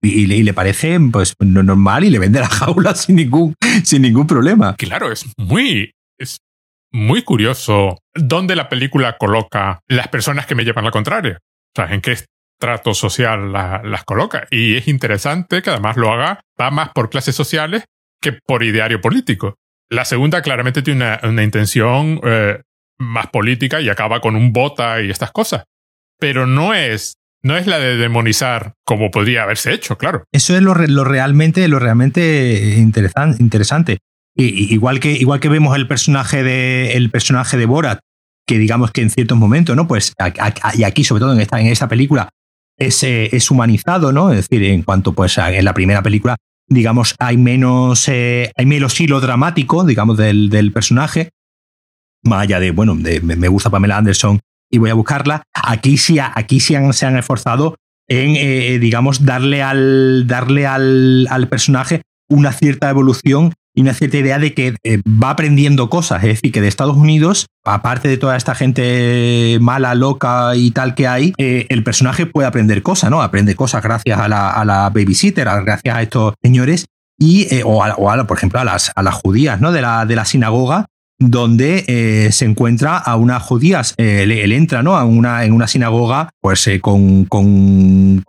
y, le, y, le, parece pues normal y le vende la jaula sin ningún, sin ningún problema. Claro, es muy, es muy curioso dónde la película coloca las personas que me llevan la contraria. O sea, en qué trato social las coloca. Y es interesante que además lo haga, va más por clases sociales que por ideario político. La segunda claramente tiene una, intención eh, más política y acaba con un bota y estas cosas. Pero no es, no es la de demonizar como podría haberse hecho, claro. Eso es lo, lo realmente, lo realmente interesante igual, que, igual que vemos el personaje de, el personaje de Borat, que digamos que en ciertos momentos, ¿no? Pues y aquí, sobre todo en esta, en esta película, es, eh, es humanizado, ¿no? Es decir, en cuanto pues en la primera película, digamos, hay menos, eh, hay menos hilo dramático, digamos, del, del personaje. Más allá de, bueno, de, me gusta Pamela Anderson y voy a buscarla. Aquí sí, aquí sí se han esforzado en, eh, digamos, darle al, darle al, al personaje una cierta evolución y una cierta idea de que eh, va aprendiendo cosas. Es decir, que de Estados Unidos, aparte de toda esta gente mala, loca y tal que hay, eh, el personaje puede aprender cosas, ¿no? Aprende cosas gracias a la, a babysitter, gracias a estos señores. Y, eh, o, a, por ejemplo, a las, a las judías ¿no? de, la, de la sinagoga, donde se encuentra a unas judías. él, entra ¿no? a una, en una sinagoga pues, con, con,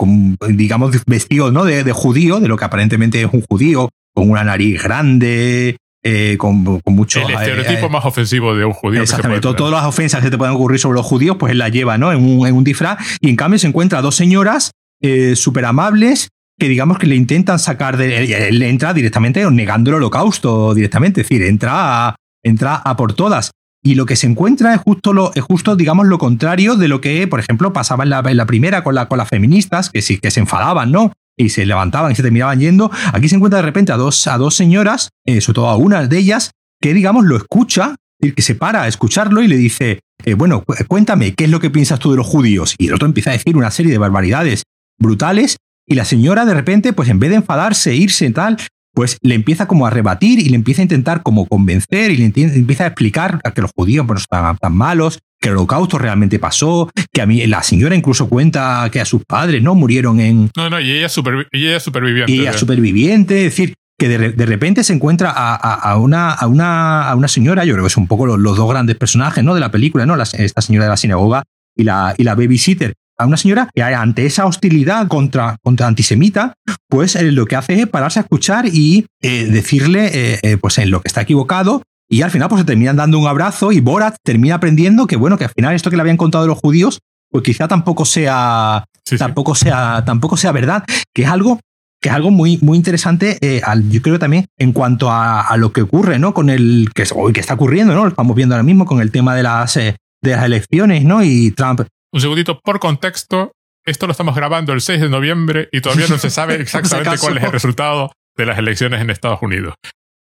digamos, vestido ¿no? de, judío, de lo que aparentemente es un judío, con una nariz grande, eh, con, con, mucho. El estereotipo eh, más ofensivo de un judío. Exactamente. todas las ofensas que te pueden ocurrir sobre los judíos, pues él las lleva ¿no? en, un, en un disfraz. Y en cambio se encuentra a dos señoras eh, súper amables que digamos que le intentan sacar de. Él entra directamente negando el holocausto directamente. Es decir, entra a, entra a por todas. Y lo que se encuentra es justo, lo, es justo, digamos, lo contrario de lo que, por ejemplo, pasaba en la, en la primera con, la, con las feministas, que sí, que se enfadaban, ¿no? Y se levantaban y se terminaban yendo. Aquí se encuentra de repente a dos, a dos señoras, eh, sobre todo a una de ellas, que digamos lo escucha, que se para a escucharlo y le dice, eh, bueno, cuéntame, ¿qué es lo que piensas tú de los judíos? Y el otro empieza a decir una serie de barbaridades brutales y la señora de repente, pues en vez de enfadarse, irse y tal, pues le empieza como a rebatir y le empieza a intentar como convencer y le empieza a explicar que los judíos no están tan malos, que el holocausto realmente pasó, que a mí la señora incluso cuenta que a sus padres no murieron en... No, no, y ella, super, y ella es superviviente. Y ella es superviviente, es decir, que de, de repente se encuentra a, a, una, a, una, a una señora, yo creo que son un poco los, los, dos grandes personajes ¿no? de la película, ¿no? La, esta señora de la sinagoga y la, y la babysitter, a una señora que ante esa hostilidad contra, contra antisemita, pues eh, lo que hace es pararse a escuchar y eh, decirle eh, pues en lo que está equivocado y al final pues se terminan dando un abrazo y Borat termina aprendiendo que bueno, que al final esto que le habían contado los judíos, pues quizá tampoco sea, tampoco sea, tampoco sea verdad, que es algo que es algo muy, muy interesante, eh, al, yo creo también en cuanto a, a, lo que ocurre, ¿no? Con el que, que está ocurriendo, ¿no? Lo estamos viendo ahora mismo con el tema de las, eh, de las elecciones, ¿no? Y Trump. Un segundito, por contexto, esto lo estamos grabando el 6 de noviembre y todavía no se sabe exactamente cuál es el resultado de las elecciones en Estados Unidos.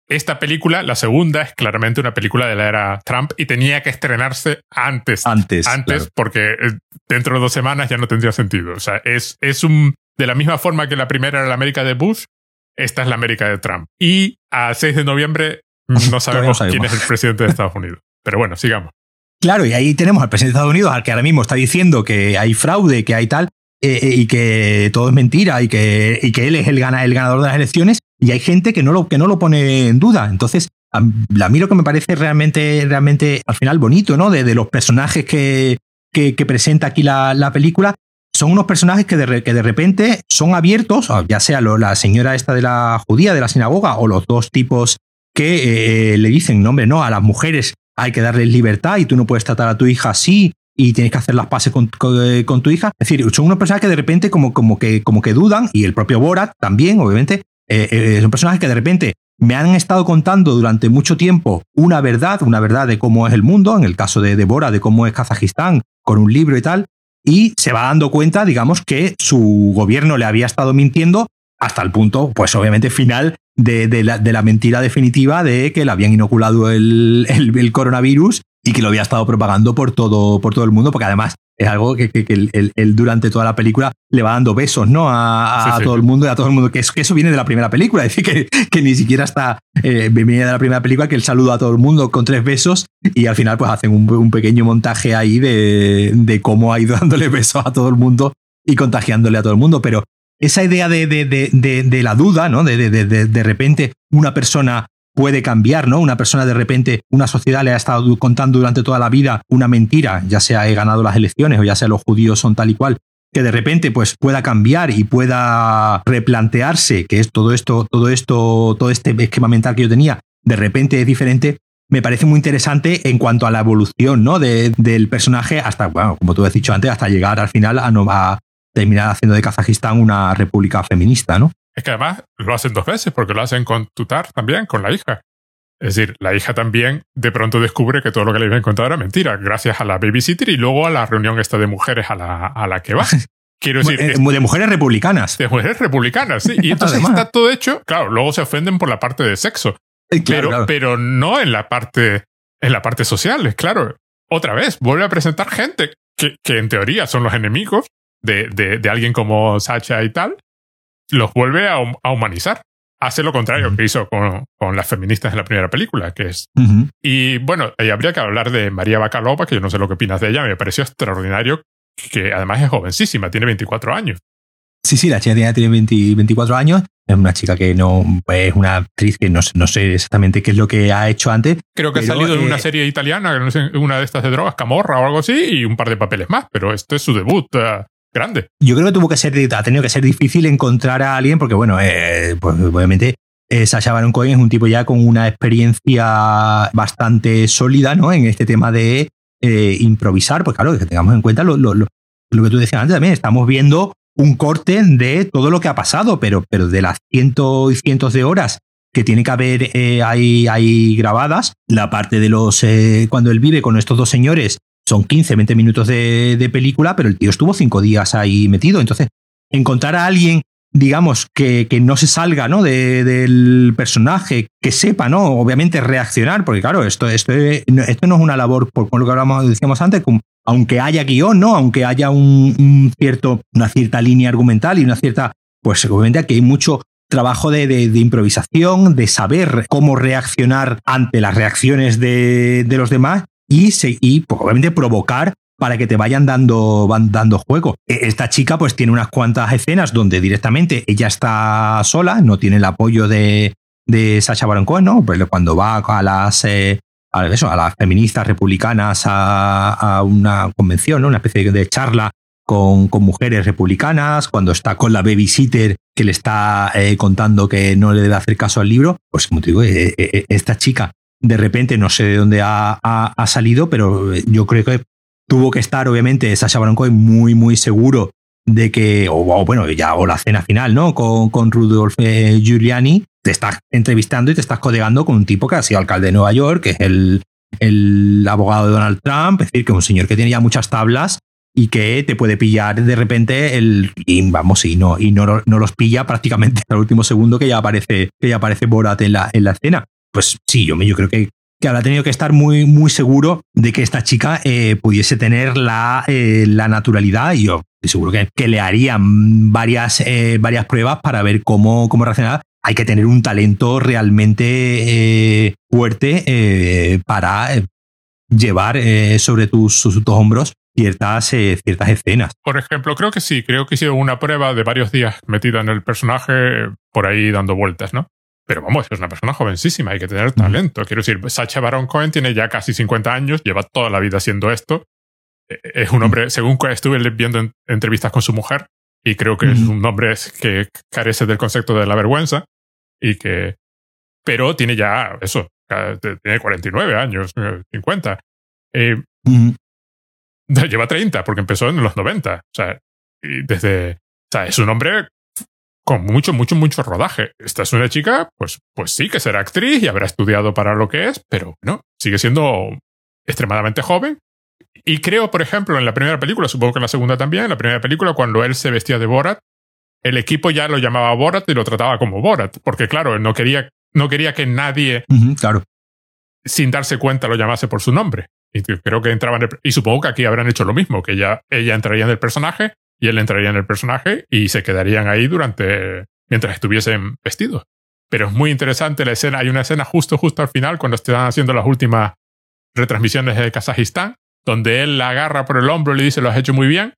Esta película, la segunda, es claramente una película de la era Trump y tenía que estrenarse antes. Antes. Antes, porque eh, dentro de dos semanas ya no tendría sentido. O sea, es, es un. De la misma forma que la primera era la América de Bush, esta es la América de Trump. Y a 6 de noviembre no sabemos, quién es el presidente de Estados Unidos. Pero bueno, sigamos. Claro, y ahí tenemos al presidente de Estados Unidos, al que ahora mismo está diciendo que hay fraude, que hay tal, eh, eh, y que todo es mentira y que, y que él es el, gana, el ganador de las elecciones. y hay gente que no lo, que no lo pone en duda. Entonces, a mí lo que me parece realmente, realmente al final bonito, ¿no? De, los personajes que, que, presenta aquí la, película, son unos personajes que de, que de repente son abiertos, ya sea la señora esta de la judía de la sinagoga o los dos tipos que eh, le dicen, no, hombre, no, a las mujeres hay que darles libertad y tú no puedes tratar a tu hija así y tienes que hacer las pases con, tu hija. Es decir, son unos personajes que de repente como, como, que, como que dudan y el propio Borat también, obviamente, eh, eh, son personajes que de repente me han estado contando durante mucho tiempo una verdad, una verdad de cómo es el mundo, en el caso de, de Borat, de cómo es Kazajistán, con un libro y tal, y se va dando cuenta, digamos, que su gobierno le había estado mintiendo hasta el punto, pues obviamente final de, la, mentira definitiva de que le habían inoculado el, el, coronavirus y que lo había estado propagando por todo, por todo el mundo, porque además es algo que, él, durante toda la película le va dando besos ¿no? a, todo el mundo y a todo el mundo, que, que, eso viene de la primera película, es decir, que, ni siquiera está, eh, viene de la primera película, que él saluda a todo el mundo con tres besos y al final pues hacen un, un pequeño montaje ahí de, de cómo ha ido dándole besos a todo el mundo y contagiándole a todo el mundo, pero esa idea de, de, la duda, ¿no? De, de, repente una persona puede cambiar, ¿no? Una persona de repente, una sociedad le ha estado contando durante toda la vida una mentira, ya sea he ganado las elecciones o ya sea los judíos son tal y cual, que de repente pues pueda cambiar y pueda replantearse que es todo esto, todo esto, todo este esquema mental que yo tenía, de repente es diferente, me parece muy interesante en cuanto a la evolución ¿no? del personaje hasta, bueno, como tú has dicho antes, hasta llegar al final a, a, terminar haciendo de Kazajistán una república feminista, ¿no? Es que además lo hacen dos veces, porque lo hacen con Tutar también, con la hija. Es decir, la hija también de pronto descubre que todo lo que le habían contado era mentira, gracias a la babysitter y luego a la reunión esta de mujeres a la, a la que va. Quiero decir. Eh, de mujeres republicanas. De mujeres republicanas, sí. Y entonces está todo hecho. Claro, luego se ofenden por la parte de sexo. Eh, pero, pero no en la parte, en la parte social, es claro. Otra vez, vuelve a presentar gente que, que en teoría son los enemigos de, de, alguien como Sacha y tal, los vuelve a, humanizar. Hace lo contrario que hizo con, con, las feministas en la primera película, que es. Y bueno, ahí habría que hablar de María Bacalova, que yo no sé lo que opinas de ella, me pareció extraordinario, que además es jovencísima, tiene 24 años. Sí, sí, la chica tiene, 24 años. Es una chica que no es una actriz que no, no, sé exactamente qué es lo que ha hecho antes. Creo que ha salido en una eh, serie italiana, una de estas de drogas, Camorra o algo así, y un par de papeles más, pero este es su debut. Uh, grande. Yo creo que tuvo que ser, ha tenido que ser difícil encontrar a alguien, porque bueno, eh, pues obviamente eh, Sacha Baron Cohen es un tipo ya con una experiencia bastante sólida, ¿no? En este tema de eh, improvisar, pues claro, que tengamos en cuenta lo, que tú decías antes también, estamos viendo un corte de todo lo que ha pasado, pero, pero de las cientos y cientos de horas que tiene que haber ahí, ahí, grabadas, la parte de los, cuando él vive con estos dos señores son 15, 20 minutos de, película, pero el tío estuvo cinco días ahí metido. Entonces, encontrar a alguien, digamos, que, que no se salga ¿no? del personaje, que sepa, ¿no? Obviamente reaccionar, porque claro, esto, esto, esto no es una labor, por, lo que hablamos, decíamos antes, aunque haya guion, ¿no? Aunque haya un, cierto, una cierta línea argumental y una cierta, pues obviamente aquí hay mucho trabajo de, de, improvisación, de saber cómo reaccionar ante las reacciones de, de los demás y, y pues, obviamente provocar para que te vayan dando, van dando juego. E, esta chica pues tiene unas cuantas escenas donde directamente ella está sola, no tiene el apoyo de, de Sacha Baron Cohen, ¿no? Pues cuando va a las, eh, a, las feministas republicanas a, una convención, ¿no? Una especie de charla con, con, mujeres republicanas, cuando está con la babysitter que le está eh, contando que no le debe hacer caso al libro, pues como te digo, eh, esta chica de repente no sé de dónde ha, salido, pero yo creo que tuvo que estar, obviamente, Sasha Baron Cohen muy, muy seguro de que, o, bueno, ya, o la cena final, ¿no? Con, con Rudolf eh, Giuliani, te estás entrevistando y te estás codegando con un tipo que ha sido alcalde de Nueva York, que es el, el abogado de Donald Trump, es decir, que es un señor que tiene ya muchas tablas y que te puede pillar de repente el y vamos y no y no, no los pilla prácticamente al último segundo que ya aparece que ya aparece Borat en la, en la escena pues sí, yo, yo creo que, que habrá tenido que estar muy, muy seguro de que esta chica eh, pudiese tener la, eh, la, naturalidad y yo seguro que, que le harían varias, eh, varias pruebas para ver cómo, cómo reaccionar. Hay que tener un talento realmente fuerte para llevar sobre tus, tus, hombros ciertas, eh, ciertas escenas. Por ejemplo, creo que sí, creo que hicieron una prueba de varios días metida en el personaje por ahí dando vueltas, ¿no? Pero vamos, es una persona jovencísima, hay que tener talento. Quiero decir, Sacha Baron Cohen tiene ya casi 50 años, lleva toda la vida haciendo esto. E-, es un hombre, según estuve viendo entrevistas con su mujer, y creo que es un hombre que carece del concepto de la vergüenza, y que, pero tiene ya eso, tiene 49 años, 50. Eh, lleva 30 porque empezó en los 90. O sea, y desde, o sea, es un hombre con mucho, mucho, mucho rodaje. Esta es una chica, pues, pues sí que será actriz y habrá estudiado para lo que es, pero no, sigue siendo extremadamente joven. Y creo, por ejemplo, en la primera película, supongo que en la segunda también, en la primera película, cuando él se vestía de Borat, el equipo ya lo llamaba Borat y lo trataba como Borat, porque claro, no quería, no quería que nadie, claro. sin darse cuenta, lo llamase por su nombre. Y creo que entraban, y supongo que aquí habrán hecho lo mismo, que ella, ella entraría en el personaje y él entraría en el personaje y se quedarían ahí durante mientras estuviesen vestidos. Pero es muy interesante la escena. Hay una escena justo, justo al final, cuando están haciendo las últimas retransmisiones de Kazajistán, donde él la agarra por el hombro y le dice, lo has hecho muy bien.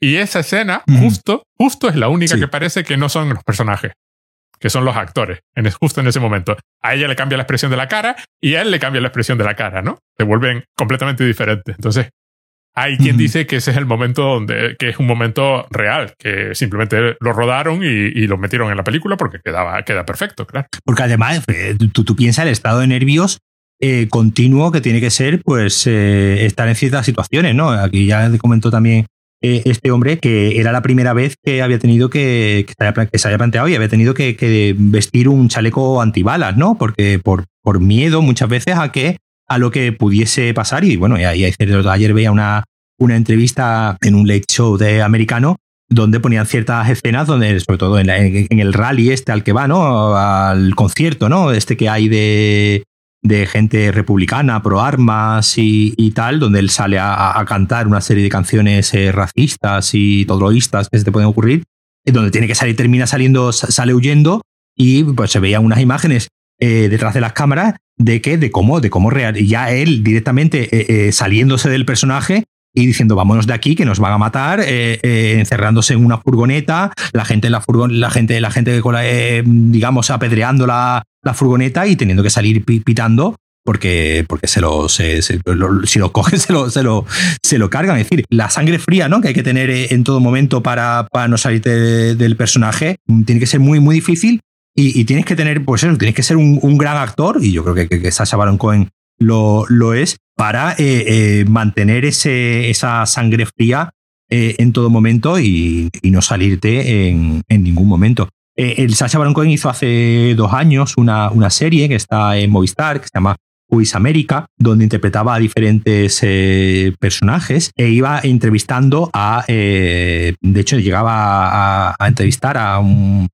Y esa escena, justo, justo es la única que parece que no son los personajes, que son los actores, en, justo en ese momento. A ella le cambia la expresión de la cara y a él le cambia la expresión de la cara, ¿no? Se vuelven completamente diferentes. Entonces, hay quien dice que ese es el momento donde, que es un momento real, que simplemente lo rodaron y, lo metieron en la película porque quedaba, queda perfecto, claro. Porque además, eh, tú, tú piensas el estado de nervios eh, continuo que tiene que ser, pues, eh, estar en ciertas situaciones, ¿no? Aquí ya comentó también este hombre que era la primera vez que había tenido que, que, se, había planteado y había tenido que, vestir un chaleco antibalas, ¿no? Porque por, por miedo muchas veces a que a lo que pudiese pasar. Y bueno, y, hay ayer veía una, una entrevista en un late show de americano donde ponían ciertas escenas donde, sobre todo en, el rally este al que va, ¿no? Al concierto, ¿no? Este que hay de, de gente republicana, pro armas y, tal, donde él sale a, cantar una serie de canciones eh, racistas y todroístas que se te pueden ocurrir, donde tiene que salir, termina saliendo, sale huyendo y pues se veían unas imágenes eh, detrás de las cámaras de que, de cómo, de cómo real, ya él directamente eh, saliéndose del personaje y diciendo vámonos de aquí que nos van a matar, eh, eh, encerrándose en una furgoneta, la gente, la, la gente, la gente eh, digamos, apedreando la, la, furgoneta y teniendo que salir pitando porque, porque se lo, se, si lo cogen se lo, se, lo, se lo cargan. Es decir, la sangre fría ¿no? que hay que tener en todo momento para, para no salir del personaje tiene que ser muy, muy difícil y, tienes que tener, pues eso, tienes que ser un, gran actor y yo creo que, que, Sasha Baron Cohen lo, es para eh, eh, mantener ese, esa sangre fría eh, en todo momento y, no salirte en, ningún momento. el Sacha Baron Cohen hizo hace dos años una, una, serie que está en Movistar, que se llama Who America, donde interpretaba a diferentes personajes e iba entrevistando a. de hecho, llegaba a, entrevistar a un,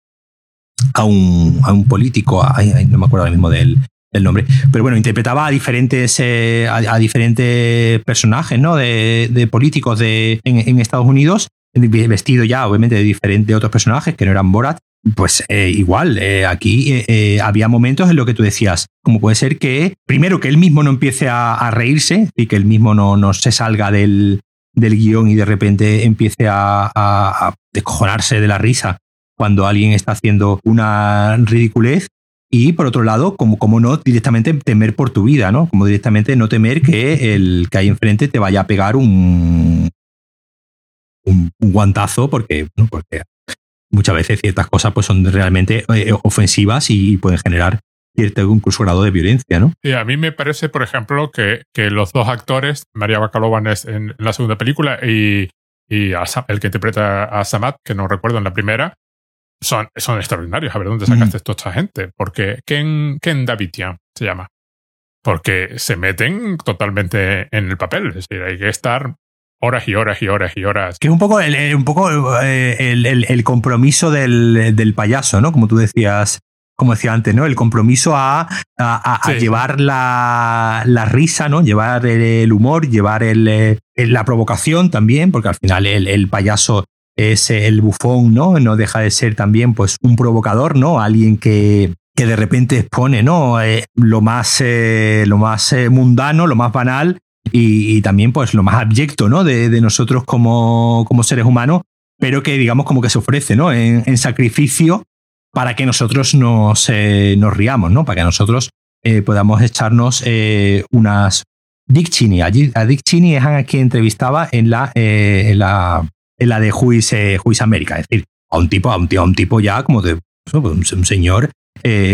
a un, a un político, no me acuerdo ahora mismo del, el nombre. Pero bueno, interpretaba a diferentes, eh, a, diferentes personajes, ¿no? De, políticos de, en, Estados Unidos, vestido ya, obviamente, de diferentes otros personajes que no eran Borat. Pues eh, igual, eh, aquí había momentos en los que tú decías, como puede ser que, primero, que él mismo no empiece a, reírse y que él mismo no, no se salga del, del guion y de repente empiece a, a descojonarse de la risa cuando alguien está haciendo una ridiculez y por otro lado, como, como no directamente temer por tu vida, ¿no? Como directamente no temer que el que hay enfrente te vaya a pegar un, un, guantazo, porque, porque muchas veces ciertas cosas pues, son realmente eh, ofensivas y pueden generar cierto incluso grado de violencia, ¿no? Sí, a mí me parece, por ejemplo, que, que los dos actores, María Bacalova en, la segunda película y, y el que interpreta a Samat, que no recuerdo en la primera, son, son extraordinarios. A ver, ¿dónde sacaste toda esta gente? Porque Ken, Ken Davitian se llama. Porque se meten totalmente en el papel. Es decir, hay que estar horas y horas y horas y horas. Que es un poco el, un poco eh, el, el, compromiso del, del, payaso, ¿no? Como tú decías, como decía antes, ¿no? El compromiso a, a, llevar la, la, risa, ¿no? Llevar el, humor, llevar el, la provocación también, porque al final el, payaso es el bufón, ¿no? No deja de ser también pues un provocador, ¿no? Alguien que, que de repente expone, ¿no? Eh, lo más, eh, lo más eh, mundano, lo más banal y, también pues lo más abyecto, ¿no? De, nosotros como, como, seres humanos, pero que digamos como que se ofrece, ¿no? En, sacrificio para que nosotros nos, nos riamos, ¿no? Para que nosotros podamos echarnos unas... Dick Cheney, a Dick Cheney es a quien entrevistaba en la, la de Juice, Juice América, es decir, a un tipo, a un, tío, a un tipo ya como de pues, un, señor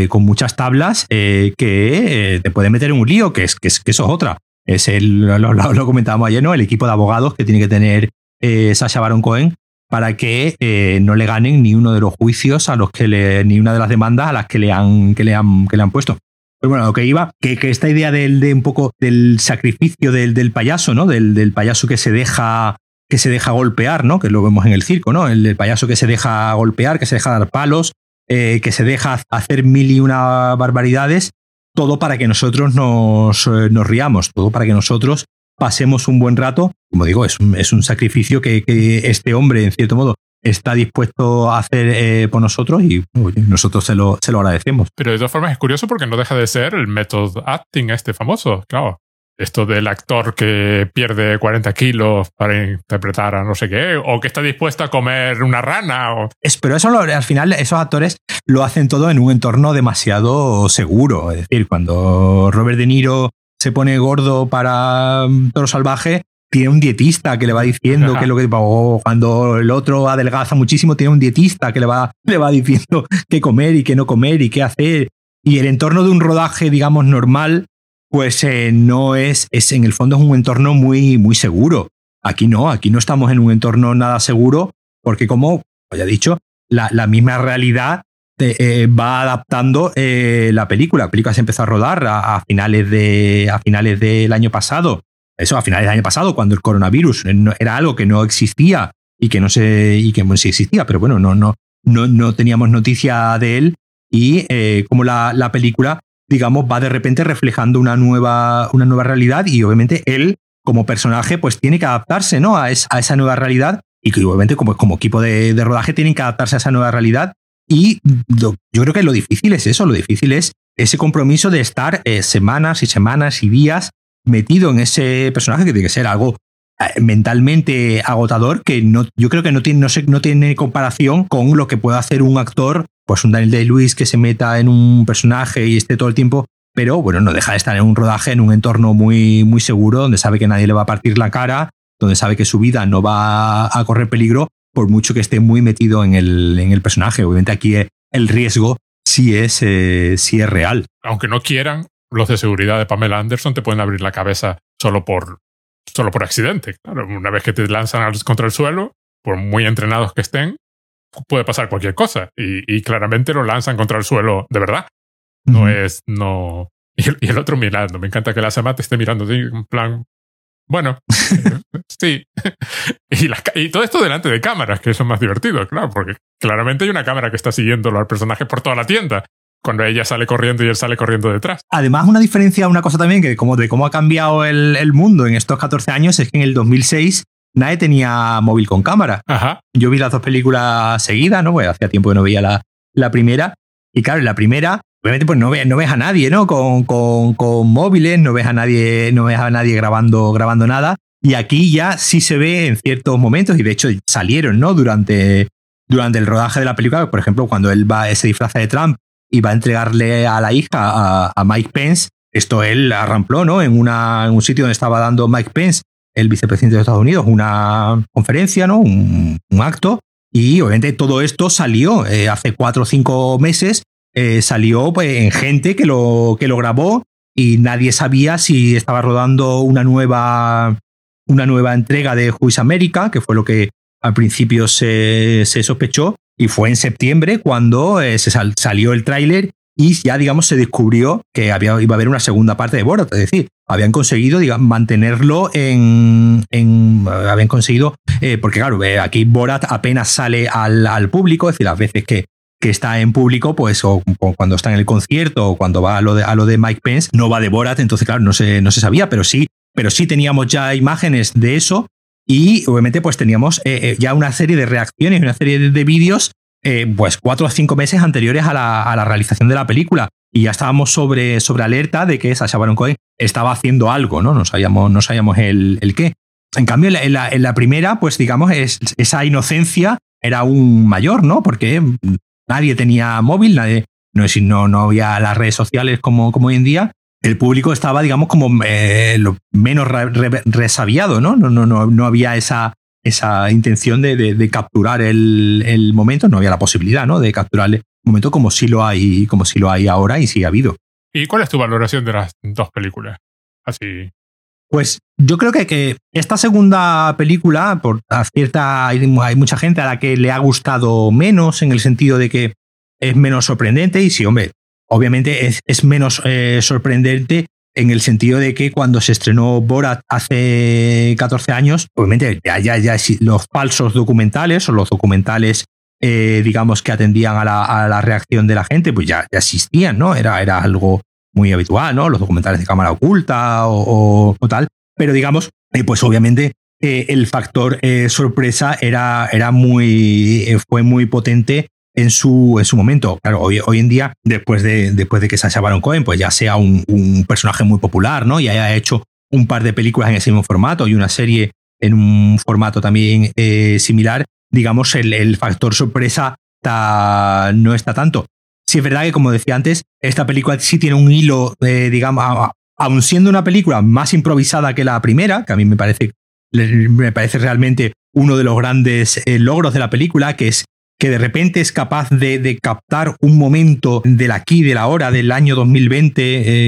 con muchas tablas que te puede meter en un lío, que es, que, es, que eso es otra es el, lo, comentábamos ayer, ¿no? El equipo de abogados que tiene que tener eh, Sasha Baron Cohen para que eh, no le ganen ni uno de los juicios a los que le, ni una de las demandas a las que le han, que le han, que le han puesto. Pero bueno, lo que iba, que, esta idea del, de un poco del sacrificio del, del payaso, ¿no? Del, del, payaso que se deja que se deja golpear, ¿no? Que lo vemos en el circo, ¿no? El, payaso que se deja golpear, que se deja dar palos, eh, que se deja hacer mil y una barbaridades todo para que nosotros nos, eh, nos, riamos, todo para que nosotros pasemos un buen rato. Como digo, es un, es un sacrificio que, este hombre, en cierto modo, está dispuesto a hacer eh, por nosotros y nosotros se lo, se lo agradecemos. Pero de todas formas es curioso porque no deja de ser el method acting este famoso, claro esto del actor que pierde 40 kilos para interpretar a no sé qué, o que está dispuesto a comer una rana. O... Es, pero eso al final esos actores lo hacen todo en un entorno demasiado seguro. Es decir, cuando Robert De Niro se pone gordo para mm, Toro Salvaje, tiene un dietista que le va diciendo que lo que o cuando el otro adelgaza muchísimo tiene un dietista que le va le va diciendo qué comer y qué no comer y qué hacer y el entorno de un rodaje digamos normal pues eh, no es, es, en el fondo es un entorno muy, muy seguro. Aquí no, aquí no estamos en un entorno nada seguro, porque como ya he dicho, la, misma realidad eh, va adaptando eh, la película. La película se empezó a rodar a, finales de, a finales del año pasado. Eso, a finales del año pasado, cuando el coronavirus era algo que no existía y que no sé, y que sí existía, pero bueno, no, no, no, no teníamos noticia de él. Y como la, la película digamos, va de repente reflejando una nueva, una nueva realidad y obviamente él, como personaje, pues tiene que adaptarse ¿no? a, esa nueva realidad y que obviamente como, como equipo de, rodaje tienen que adaptarse a esa nueva realidad y yo creo que lo difícil es eso, lo difícil es ese compromiso de estar eh, semanas y semanas y días metido en ese personaje que tiene que ser algo mentalmente agotador que no, yo creo que no tiene, no, no tiene comparación con lo que puede hacer un actor pues un Daniel Day-Lewis que se meta en un personaje y esté todo el tiempo, pero bueno, no deja de estar en un rodaje, en un entorno muy, muy seguro, donde sabe que nadie le va a partir la cara, donde sabe que su vida no va a correr peligro, por mucho que esté muy metido en el, en el personaje. Obviamente aquí el riesgo sí es, eh, sí es real. Aunque no quieran, los de seguridad de Pamela Anderson te pueden abrir la cabeza solo por, solo por accidente. Claro, una vez que te lanzan contra el suelo, por muy entrenados que estén, puede pasar cualquier cosa. Y, claramente lo lanzan contra el suelo de verdad. No es, no. Y el, otro mirando. Me encanta que la Samate esté mirando así, en plan. Bueno, sí. y, todo esto delante de cámaras, que es lo más divertido, claro, porque claramente hay una cámara que está siguiéndolo al personaje por toda la tienda cuando ella sale corriendo y él sale corriendo detrás. Además, una diferencia, una cosa también que como de cómo ha cambiado el, el, mundo en estos 14 años es que en el 2006 nadie tenía móvil con cámara. Yo vi las dos películas seguidas, ¿no? Pues hacía tiempo que no veía la, la primera. Y claro, en la primera, obviamente, pues no ves, no ves a nadie, ¿no? Con, con, con, móviles, no ves a nadie, no ves a nadie grabando, grabando nada. Y aquí ya sí se ve en ciertos momentos, y de hecho salieron, ¿no? Durante, durante el rodaje de la película, por ejemplo, cuando él va, ese disfraza de Trump y va a entregarle a la hija, a, a Mike Pence, esto él arrampló, ¿no? En, una, en un sitio donde estaba dando Mike Pence el vicepresidente de Estados Unidos una conferencia, ¿no? Un, acto. Y obviamente todo esto salió eh, hace cuatro o cinco meses, eh, salió pues, en gente que lo, que lo grabó y nadie sabía si estaba rodando una nueva, una nueva entrega de Juice América, que fue lo que al principio se, se sospechó. Y fue en septiembre cuando eh, se salió el tráiler y ya, digamos, se descubrió que había, iba a haber una segunda parte de Borat. Es decir, habían conseguido digamos, mantenerlo en, habían conseguido, eh, porque claro, eh, aquí Borat apenas sale al, público, es decir, las veces que, que está en público, pues o, cuando está en el concierto o cuando va a lo de, a lo de Mike Pence, no va de Borat, entonces claro, no se, no se sabía, pero sí, pero sí teníamos ya imágenes de eso y obviamente pues teníamos eh, ya una serie de reacciones, una serie de vídeos eh, pues cuatro o cinco meses anteriores a la, realización de la película. y ya estábamos sobre, sobre alerta de que Sacha Baron Cohen estaba haciendo algo, ¿no? No sabíamos, no sabíamos el, el qué. En cambio, en la, en la, primera, pues digamos, es, esa inocencia era aún mayor, ¿no? Porque nadie tenía móvil, nadie, no, no, no había las redes sociales como, como hoy en día. El público estaba, digamos, como eh, lo menos resabiado, ¿no? No, no, no, no había esa, esa intención de, de, de capturar el, el, momento, no había la posibilidad, ¿no? De capturar el momento como si lo hay, como si lo hay ahora y sí ha habido. ¿Y cuál es tu valoración de las dos películas? Así. Pues yo creo que, que esta segunda película, por cierta, hay, hay, mucha gente a la que le ha gustado menos, en el sentido de que es menos sorprendente, y sí, hombre, obviamente es, menos eh, sorprendente en el sentido de que cuando se estrenó Borat hace 14 años, obviamente ya, ya, ya los falsos documentales o los documentales, eh, digamos, que atendían a la, a la, reacción de la gente, pues ya, ya existían, ¿no? Era, era algo muy habitual, ¿no? Los documentales de cámara oculta o, tal. Pero digamos, eh, pues obviamente el factor sorpresa era, era muy, fue muy potente en su, en su momento. Claro, hoy, hoy en día, después de, después de que Sacha Baron Cohen pues ya sea un, personaje muy popular, ¿no? Y haya hecho un par de películas en ese mismo formato y una serie en un formato también eh, similar, digamos, el, el factor sorpresa ta, no está tanto. Sí es verdad que, como decía antes, esta película sí tiene un hilo, eh, digamos, aun siendo una película más improvisada que la primera, que a mí me parece, me parece realmente uno de los grandes eh, logros de la película, que es que de repente es capaz de, captar un momento del aquí, de la hora, del año 2020,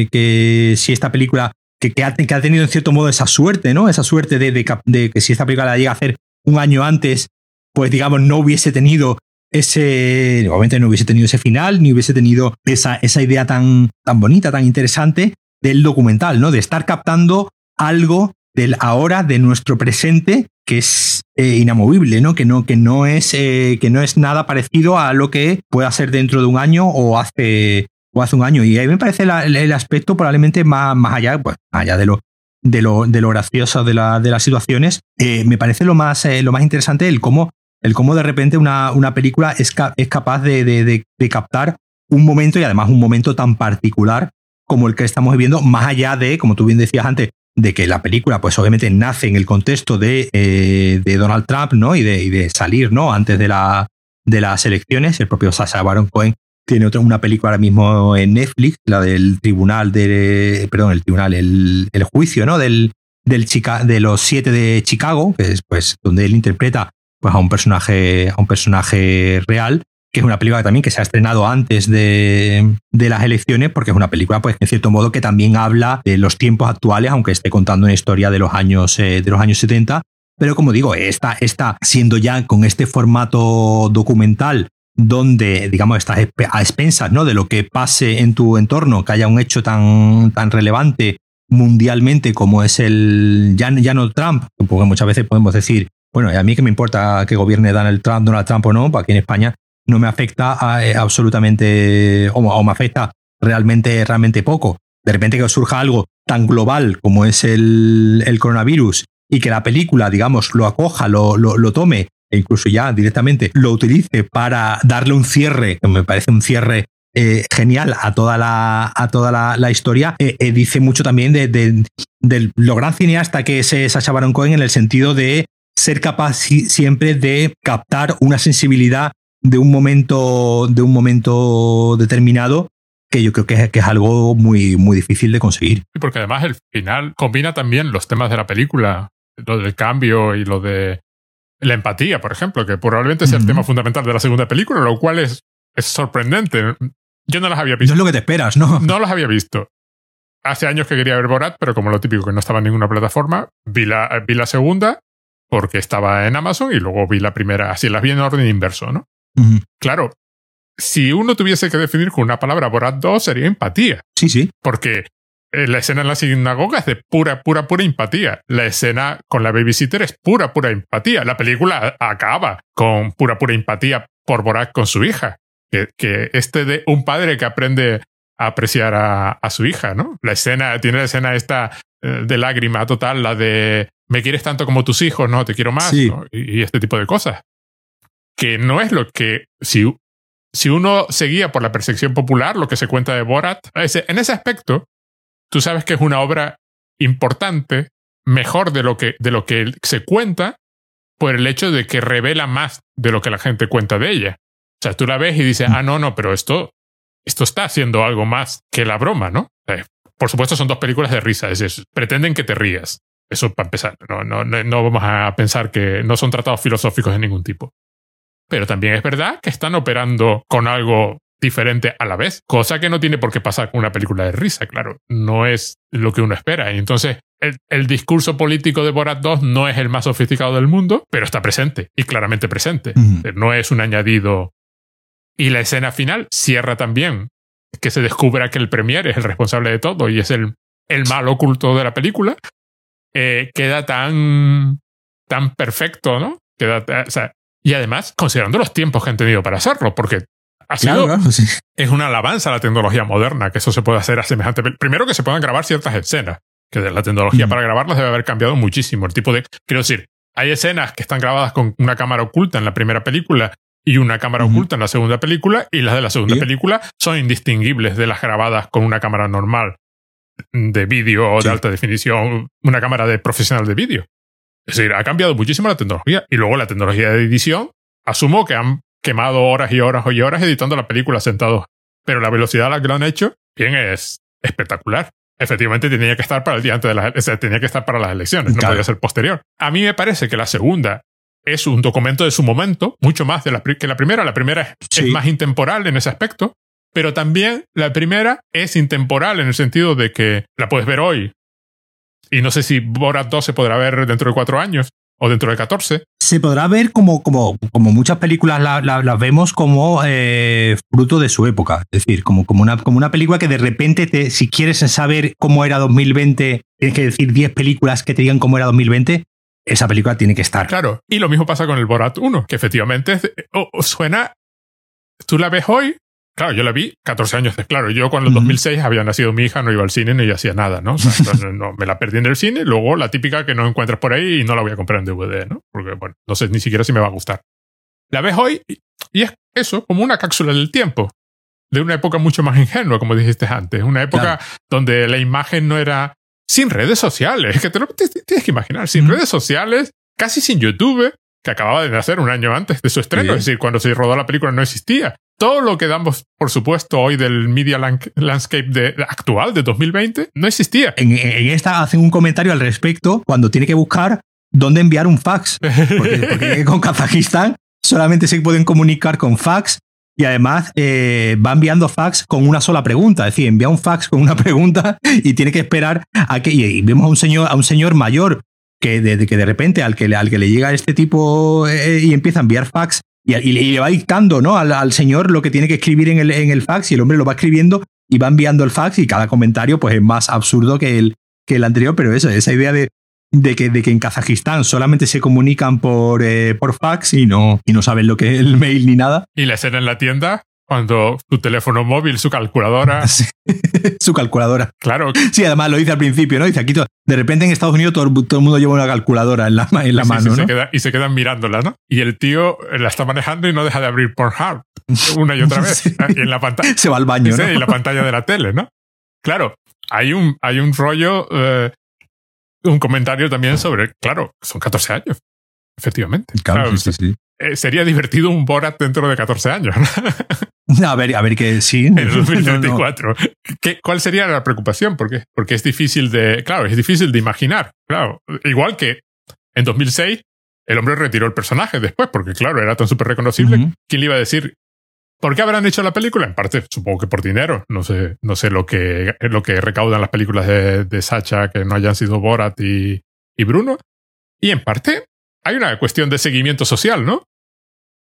eh, que si esta película, que, que, ha, que, ha, tenido en cierto modo esa suerte, ¿no? Esa suerte de, que si esta película la llega a hacer un año antes, pues digamos, no hubiese tenido ese, obviamente no hubiese tenido ese final, ni hubiese tenido esa, esa idea tan, tan bonita, tan interesante del documental, ¿no? De estar captando algo del ahora, de nuestro presente, que es eh, inamovible, ¿no? Que no, que no es, eh, que no es nada parecido a lo que pueda ser dentro de un año o hace, o hace un año. Y ahí me parece el aspecto probablemente más, más allá, pues, allá de lo, de lo, de lo gracioso de, de las situaciones, eh, me parece lo más, lo más interesante el cómo, el cómo de repente una, una película es, es capaz de, de, de, captar un momento y además un momento tan particular como el que estamos viviendo, más allá de, como tú bien decías antes, de que la película, pues obviamente nace en el contexto de, eh, de Donald Trump, ¿no? Y de, y de, salir, ¿no? Antes de, la, de las elecciones. El propio Sacha Baron Cohen tiene otra, una película ahora mismo en Netflix, la del tribunal de, perdón, el tribunal, el, el juicio, ¿no? Del, del Chica, de los siete de Chicago, que es pues donde él interpreta pues, a un personaje, a un personaje real que es una película también que se ha estrenado antes de, de, las elecciones, porque es una película, pues, en cierto modo, que también habla de los tiempos actuales, aunque esté contando una historia de los años, eh, de los años 70. Pero como digo, está, está siendo ya con este formato documental donde, digamos, estás a expensas ¿no? de lo que pase en tu entorno, que haya un hecho tan, tan relevante mundialmente como es el ya, Trump, porque muchas veces podemos decir, bueno, a mí que me importa que gobierne Donald Trump, Donald Trump o no, aquí en España no me afecta eh, absolutamente o, me afecta realmente, realmente poco. De repente que surja algo tan global como es el, coronavirus y que la película, digamos, lo acoja, lo, lo, tome e incluso ya directamente lo utilice para darle un cierre, que me parece un cierre eh, genial a toda la, a toda la, historia, eh, dice mucho también de, de, de, lo gran cineasta que es Sacha Baron Cohen en el sentido de ser capaz siempre de captar una sensibilidad de un momento, de un momento determinado que yo creo que es, que es, algo muy, muy difícil de conseguir. Sí, porque además el final combina también los temas de la película, lo del cambio y lo de la empatía, por ejemplo, que probablemente sea el tema fundamental de la segunda película, lo cual es, es sorprendente. Yo no las había visto. No es lo que te esperas, ¿no? No las había visto. Hace años que quería ver Borat, pero como lo típico que no estaba en ninguna plataforma, vi la, vi la segunda porque estaba en Amazon y luego vi la primera, así las vi en orden inverso, ¿no? Uh -huh. Claro, si uno tuviese que definir con una palabra Borat 2 sería empatía. Sí, sí. Porque eh, la escena en la sinagoga es de pura, pura, pura empatía. La escena con la babysitter es pura, pura empatía. La película acaba con pura, pura empatía por Borat con su hija. Que, que este de un padre que aprende a apreciar a, a, su hija, ¿no? La escena, tiene la escena esta eh, de lágrima total, la de me quieres tanto como tus hijos, no, te quiero más, sí. ¿no? y, y, este tipo de cosas. Que no es lo que, si si uno seguía por la percepción popular, lo que se cuenta de Borat, en ese aspecto, tú sabes que es una obra importante, mejor de lo que, de lo que se cuenta, por el hecho de que revela más de lo que la gente cuenta de ella. O sea, tú la ves y dices, ah, no, no, pero esto, esto está haciendo algo más que la broma, ¿no? Eh, por supuesto, son dos películas de risa, es decir, pretenden que te rías. Eso para empezar. No, no, no vamos a pensar que no son tratados filosóficos de ningún tipo. Pero también es verdad que están operando con algo diferente a la vez, cosa que no tiene por qué pasar con una película de risa, claro, no es lo que uno espera. Y entonces, el, discurso político de Borat 2 no es el más sofisticado del mundo, pero está presente y claramente presente. No es un añadido. Y la escena final cierra también, que se descubra que el premier es el responsable de todo y es el, el mal oculto de la película. Eh, queda tan, tan perfecto, ¿no? Queda, o sea, y además, considerando los tiempos que han tenido para hacerlo, porque ha sido, es una alabanza a la tecnología moderna, que eso se puede hacer a semejante. Primero que se puedan grabar ciertas escenas, que la tecnología mm. para grabarlas debe haber cambiado muchísimo. El tipo de. Quiero decir, hay escenas que están grabadas con una cámara oculta en la primera película y una cámara oculta en la segunda película, y las de la segunda película son indistinguibles de las grabadas con una cámara normal de vídeo o de alta definición, una cámara de profesional de vídeo. Es decir, ha cambiado muchísimo la tecnología. Y luego la tecnología de edición, asumo que han quemado horas y horas y horas editando la película sentados. Pero la velocidad a la que lo han hecho, bien, es espectacular. Efectivamente tenía que estar para el día antes de las, o sea, tenía que estar para las elecciones, no podía ser posterior. A mí me parece que la segunda es un documento de su momento, mucho más de la, que la primera. La primera es más intemporal en ese aspecto, pero también la primera es intemporal en el sentido de que la puedes ver hoy, y no sé si Borat 2 se podrá ver dentro de cuatro años o dentro de 14. Se podrá ver como, como, como muchas películas las vemos como eh, fruto de su época. Es decir, como, como, una, como una película que de repente, te, si quieres saber cómo era 2020, tienes que decir 10 películas que te digan cómo era 2020. Esa película tiene que estar. Claro. Y lo mismo pasa con el Borat 1, que efectivamente suena. Tú la ves hoy Claro, yo la vi 14 años. Claro, yo cuando en 2006 había nacido mi hija, no iba al cine ni hacía nada, ¿no? no, me la perdí en el cine, luego la típica que no encuentras por ahí y no la voy a comprar en DVD, ¿no? Porque, bueno, no sé ni siquiera si me va a gustar. La ves hoy y es eso, como una cápsula del tiempo, de una época mucho más ingenua, como dijiste antes, una época donde la imagen no era sin redes sociales, que te lo tienes que imaginar, sin redes sociales, casi sin YouTube, que acababa de nacer un año antes de su estreno, es decir, cuando se rodó la película no existía todo lo que damos, por supuesto, hoy del media landscape de, actual de 2020 no existía. En, esta hacen un comentario al respecto cuando tiene que buscar dónde enviar un fax. Porque, con Kazajistán solamente se pueden comunicar con fax y además eh, va enviando fax con una sola pregunta. Es decir, envía un fax con una pregunta y tiene que esperar a que. Y, vemos a un señor, a un señor mayor que de, que de repente al que, al que le llega este tipo eh, y empieza a enviar fax y, le va dictando ¿no? Al, señor lo que tiene que escribir en el, en el fax y el hombre lo va escribiendo y va enviando el fax y cada comentario pues es más absurdo que el, que el anterior, pero eso, esa idea de, de, que, de que en Kazajistán solamente se comunican por, eh, por fax y no, y no saben lo que es el mail ni nada. Y la escena en la tienda cuando tu teléfono móvil, su calculadora. su calculadora. Claro. Sí, además lo dice al principio, ¿no? Dice aquí, de repente en Estados Unidos todo, el mundo lleva una calculadora en la, en la mano. ¿no? y se quedan mirándola, ¿no? Y el tío la está manejando y no deja de abrir Pornhub una y otra vez. Y en la pantalla. Se va al baño, ¿no? Y la pantalla de la tele, ¿no? Claro, hay un, hay un rollo, eh, un comentario también sobre, claro, son 14 años. Efectivamente. Claro, sí, sí, eh, sería divertido un Borat dentro de 14 años. A ver, a ver que sí. En 2034. ¿Cuál sería la preocupación? Porque, porque es difícil de, claro, es difícil de imaginar. Claro, igual que en 2006 el hombre retiró el personaje después, porque claro, era tan súper reconocible. ¿Quién le iba a decir? ¿Por qué habrán hecho la película? En parte, supongo que por dinero. No sé, no sé lo que, lo que recaudan las películas de, de Sacha que no hayan sido Borat y, y Bruno. Y en parte, hay una cuestión de seguimiento social, ¿no?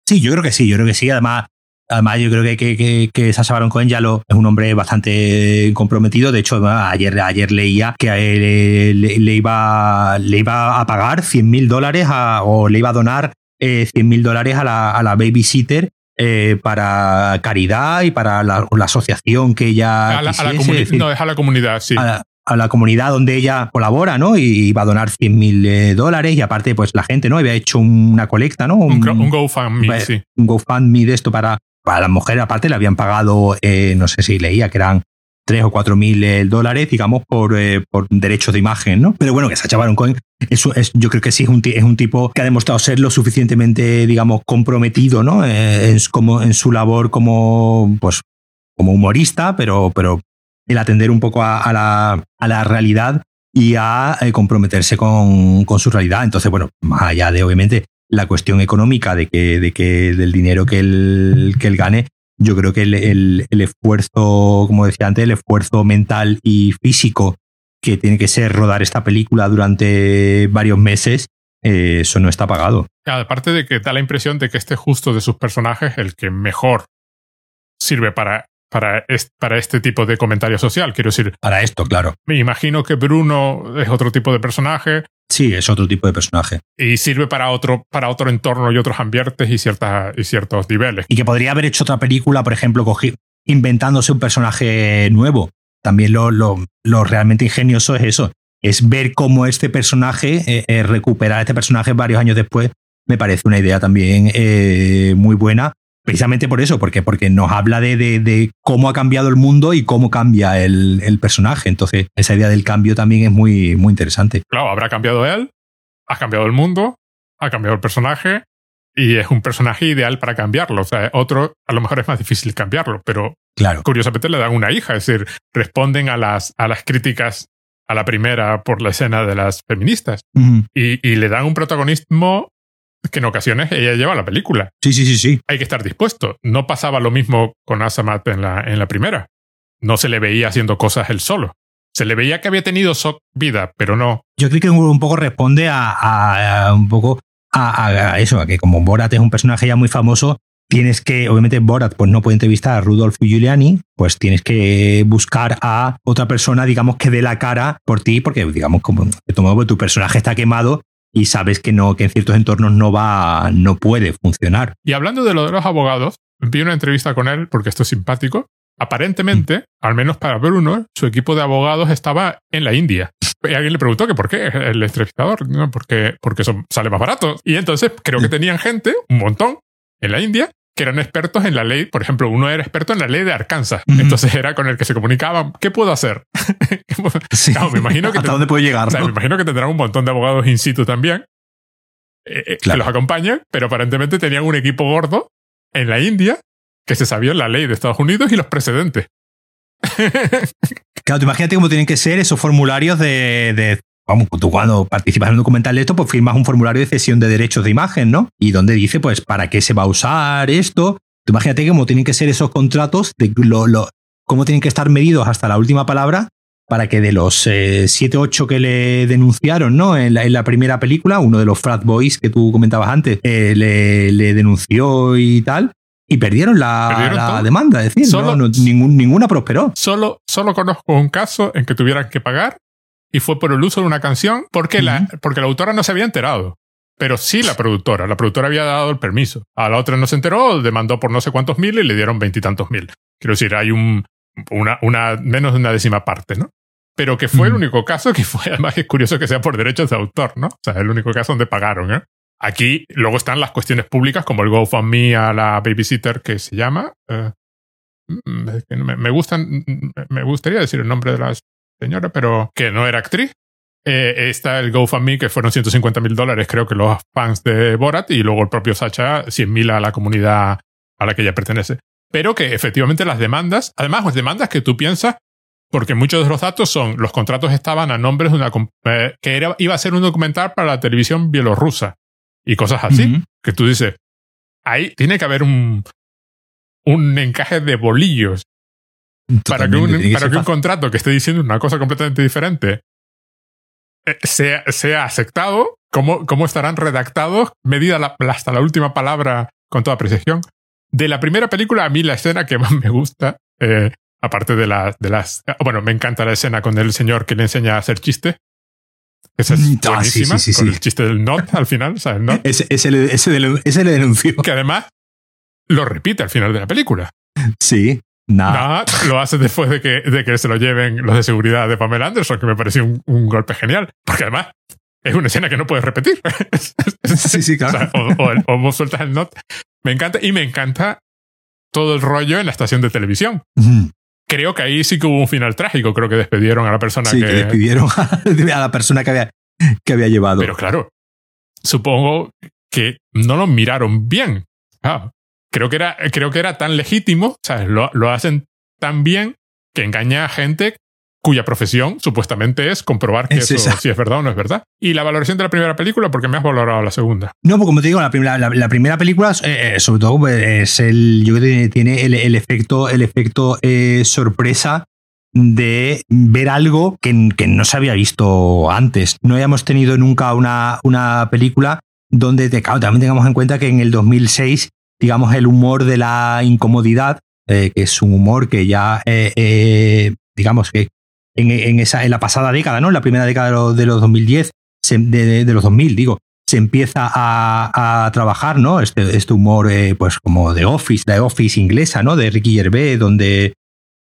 Sí, yo creo que sí, yo creo que sí. Además, Además, yo creo que, que, que, Sasha Baron Cohen ya lo, es un hombre bastante comprometido. De hecho, ayer, ayer leía que él, le, iba, le iba a pagar 100 mil dólares o le iba a donar eh, 100 mil dólares a la, a la babysitter eh, para caridad y para la, asociación que ella. A la, no, es a la comunidad, sí. A la, comunidad donde ella colabora, ¿no? Y va a donar 100 mil eh, dólares y aparte, pues la gente, ¿no? Había hecho una colecta, ¿no? Un, un GoFundMe, sí. Un GoFundMe de esto para, a la mujer aparte le habían pagado, eh, no sé si leía que eran 3 o 4 mil eh, dólares, digamos, por, eh, por derechos de imagen, ¿no? Pero bueno, que Sacha Baron Cohen, eso es, yo creo que sí es un, es un tipo que ha demostrado ser lo suficientemente, digamos, comprometido, ¿no? Es como en su labor como, pues, como humorista, pero, pero el atender un poco a, la, a la realidad y a comprometerse con, con, su realidad. Entonces, bueno, más allá de obviamente la cuestión económica de que, de que del dinero que él, que él gane, yo creo que el, esfuerzo, como decía antes, el esfuerzo mental y físico que tiene que ser rodar esta película durante varios meses, eh, eso no está pagado. Aparte de que da la impresión de que este justo de sus personajes el que mejor sirve para, para, para este tipo de comentario social. Quiero decir. Para esto, claro. Me imagino que Bruno es otro tipo de personaje. Sí, es otro tipo de personaje. Y sirve para otro, para otro entorno y otros ambientes y, ciertas, y ciertos niveles. Y que podría haber hecho otra película, por ejemplo, inventándose un personaje nuevo. También lo, lo, lo, realmente ingenioso es eso. Es ver cómo este personaje, eh, eh, recuperar este personaje varios años después, me parece una idea también eh, muy buena. Precisamente por eso, porque, porque nos habla de, de, de, cómo ha cambiado el mundo y cómo cambia el, el, personaje. Entonces, esa idea del cambio también es muy, muy interesante. Claro, habrá cambiado él, ha cambiado el mundo, ha cambiado el personaje y es un personaje ideal para cambiarlo. O sea, otro a lo mejor es más difícil cambiarlo, pero claro. curiosamente le dan una hija, es decir, responden a las, a las críticas a la primera por la escena de las feministas y, y, le dan un protagonismo que en ocasiones ella lleva la película. Sí, sí, sí, sí. Hay que estar dispuesto. No pasaba lo mismo con Asamat en la, en la primera. No se le veía haciendo cosas él solo. Se le veía que había tenido vida, pero no. Yo creo que un poco responde a, un poco a, eso, a que como Borat es un personaje ya muy famoso, tienes que, obviamente Borat pues no puede entrevistar a Rudolf Giuliani, pues tienes que buscar a otra persona, digamos, que dé la cara por ti, porque digamos, como de tu personaje está quemado y sabes que no, que en ciertos entornos no va, no puede funcionar. Y hablando de lo de los abogados, vi una entrevista con él porque esto es simpático. Aparentemente, al menos para Bruno, su equipo de abogados estaba en la India. Y alguien le preguntó que por qué el entrevistador, ¿no? porque, porque sale más barato. Y entonces creo que tenían gente, un montón, en la India, que eran expertos en la ley. Por ejemplo, uno era experto en la ley de Arkansas. Entonces era con el que se comunicaban. ¿Qué puedo hacer? me imagino que ¿Hasta dónde puedo llegar? me imagino que tendrán un montón de abogados in situ también eh, eh, que los acompañan, pero aparentemente tenían un equipo gordo en la India que se sabía la ley de Estados Unidos y los precedentes. claro, imagínate cómo tienen que ser esos formularios de vamos, tú cuando participas en un documental de esto, pues firmas un formulario de cesión de derechos de imagen, ¿no? Y donde dice, pues, para qué se va a usar esto. Tú imagínate cómo tienen que ser esos contratos, de lo, cómo tienen que estar medidos hasta la última palabra para que de los 7, eh, 8 que le denunciaron ¿no? En la, primera película, uno de los frat boys que tú comentabas antes, eh, le, denunció y tal, y perdieron la, demanda, es decir, no, ninguna prosperó. Solo, solo conozco un caso en que tuvieran que pagar y fue por el uso de una canción porque, la, porque la autora no se había enterado. Pero sí la productora. La productora había dado el permiso. A la otra no se enteró, demandó por no sé cuántos mil y le dieron veintitantos mil. Quiero decir, hay un, una, una, menos de una décima parte, ¿no? Pero que fue el único caso que fue, además es curioso que sea por derechos de autor, ¿no? O sea, el único caso donde pagaron, ¿eh? Aquí luego están las cuestiones públicas como el GoFundMe a la babysitter que se llama. Eh, mm, me, me, gustan, me gustaría decir el nombre de las señora, pero que no era actriz. Eh, está el GoFundMe, que fueron 150 mil dólares, creo que los fans de Borat, y luego el propio Sacha, 100 mil a la comunidad a la que ella pertenece. Pero que efectivamente las demandas, además, las demandas que tú piensas, porque muchos de los datos son, los contratos estaban a nombres de una, eh, que era, iba a ser un documental para la televisión bielorrusa y cosas así, que tú dices, ahí tiene que haber un, un encaje de bolillos para que, un, contrato que esté diciendo una cosa completamente diferente eh, sea, sea aceptado, ¿cómo, ¿cómo, estarán redactados, medida hasta la última palabra con toda precisión? De la primera película, a mí la escena que más me gusta, eh, aparte de, la, de las... Bueno, me encanta la escena con el señor que le enseña a hacer chistes. Esa es mm, ah, buenísima, con el chiste del not al final, Ese, ese, le, ese, le denunció. Que además lo repite al final de la película. Sí. Nada. lo hace después de que, de que se lo lleven los de seguridad de Pamela Anderson, que me pareció un, golpe genial. Porque además es una escena que no puedes repetir. sí, sí, claro. O, o, sueltas el not. Me encanta y me encanta todo el rollo en la estación de televisión. Creo que ahí sí que hubo un final trágico. Creo que despidieron a la persona sí, que... que despidieron a la persona que había, que había llevado. Pero claro, supongo que no lo miraron bien. Ah, creo, que era, creo que era tan legítimo, ¿sabes? Lo, lo hacen tan bien que engaña a gente cuya profesión supuestamente es comprobar que Es eso si es verdad o no es verdad. Y la valoración de la primera película, porque me has valorado la segunda. No, pues como te digo, la primera, la, la primera película, eh, eh, sobre todo, pues, es el. Yo creo que tiene, tiene el, el efecto, el efecto eh, sorpresa de ver algo que, que no se había visto antes. No habíamos tenido nunca una, una película donde te, claro, también tengamos en cuenta que en el 2006, digamos, el humor de la incomodidad, eh, que es un humor que ya, eh, eh, digamos, que en, en esa, en la pasada década, ¿no? En la primera década de los, de los 2010, se- de, de- los 2000, digo, se empieza a, a trabajar, ¿no? Este, este humor, pues como de Office, de Office inglesa, ¿no? De Ricky Gervais, donde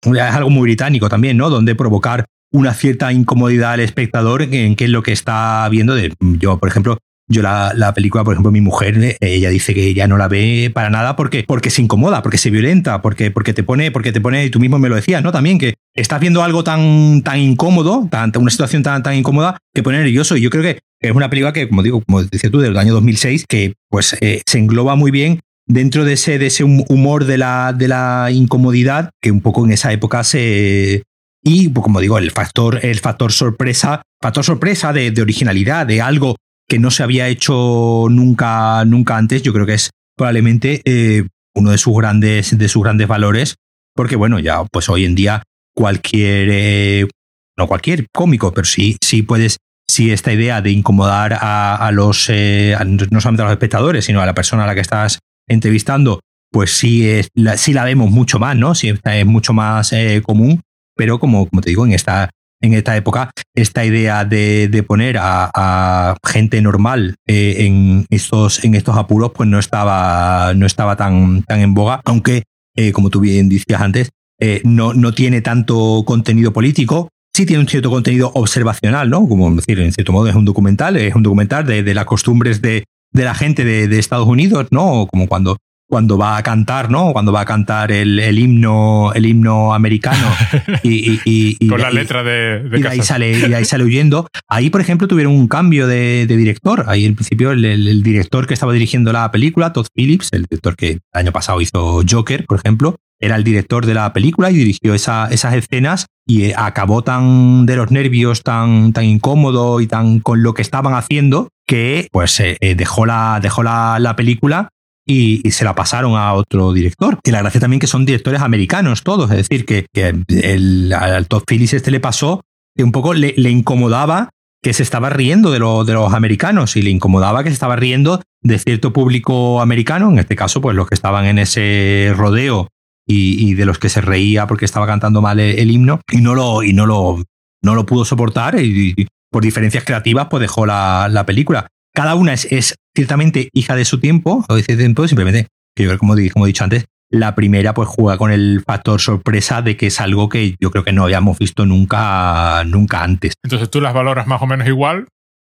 es algo muy británico también, ¿no? Donde provocar una cierta incomodidad al espectador en qué es lo que está viendo. De, yo, por ejemplo, yo la, la película, por ejemplo, mi mujer, eh, ella dice que ella no la ve para nada porque, porque se incomoda, porque se violenta, porque, porque te pone, porque te pone, y tú mismo me lo decías, ¿no? También que estás viendo algo tan, tan incómodo, tan, una situación tan, tan incómoda que pone nervioso. Y yo creo que es una película que, como digo, como decías tú, del año 2006, que pues eh, se engloba muy bien dentro de ese, de ese hum- humor de la, de la incomodidad que un poco en esa época se... Y, pues, como digo, el factor, el factor sorpresa, factor sorpresa de originalidad, de algo que no se había hecho nunca, nunca antes, yo creo que es probablemente eh, uno de sus grandes, de sus grandes valores, porque bueno, ya pues hoy en día cualquier, eh, no cualquier cómico, pero sí, sí puedes, sí esta idea de incomodar a, los, eh, no solamente a los espectadores, sino a la persona a la que estás entrevistando, pues sí, es, la, sí la vemos mucho más, ¿no? Sí es mucho más eh, común, pero como, como te digo, en esta, en esta época, esta idea de, de poner a, a gente normal eh, en, estos, en estos apuros, pues no estaba, no estaba tan, tan en boga, aunque, eh, como tú bien decías antes, eh, no, no tiene tanto contenido político, sí tiene un cierto contenido observacional, ¿no? Como decir, en cierto modo es un documental, es un documental de, de las costumbres de, de la gente de, de Estados Unidos, ¿no? Como cuando, cuando va a cantar, ¿no? Cuando va a cantar el, el himno, el himno americano y, y- y- y- Con la letra de, de ahí sale, y ahí sale huyendo. Ahí, por ejemplo, tuvieron un cambio de, de director. Ahí, en principio, el, el- el director que estaba dirigiendo la película, Todd Phillips, el director que el año pasado hizo Joker, por ejemplo, era el director de la película y dirigió esa- esas escenas y eh, acabó tan de los nervios, tan, tan incómodo y tan con lo que estaban haciendo que pues eh, eh, dejó, la, dejó la, la película y, se la pasaron a otro director. Y la gracia también que son directores americanos todos, es decir, que, el, al Todd Phillips este le pasó que un poco le, incomodaba que se estaba riendo de, lo- de los americanos y le incomodaba que se estaba riendo de cierto público americano, en este caso, pues los que estaban en ese rodeo y, de los que se reía porque estaba cantando mal el, el himno y no lo, y no lo, no lo pudo soportar y, y por diferencias creativas pues dejó la, la película. Cada una es, es ciertamente hija de su tiempo, o de su tiempo, simplemente, que yo creo, como, como he dicho antes, la primera pues juega con el factor sorpresa de que es algo que yo creo que no habíamos visto nunca, nunca antes. Entonces tú las valoras más o menos igual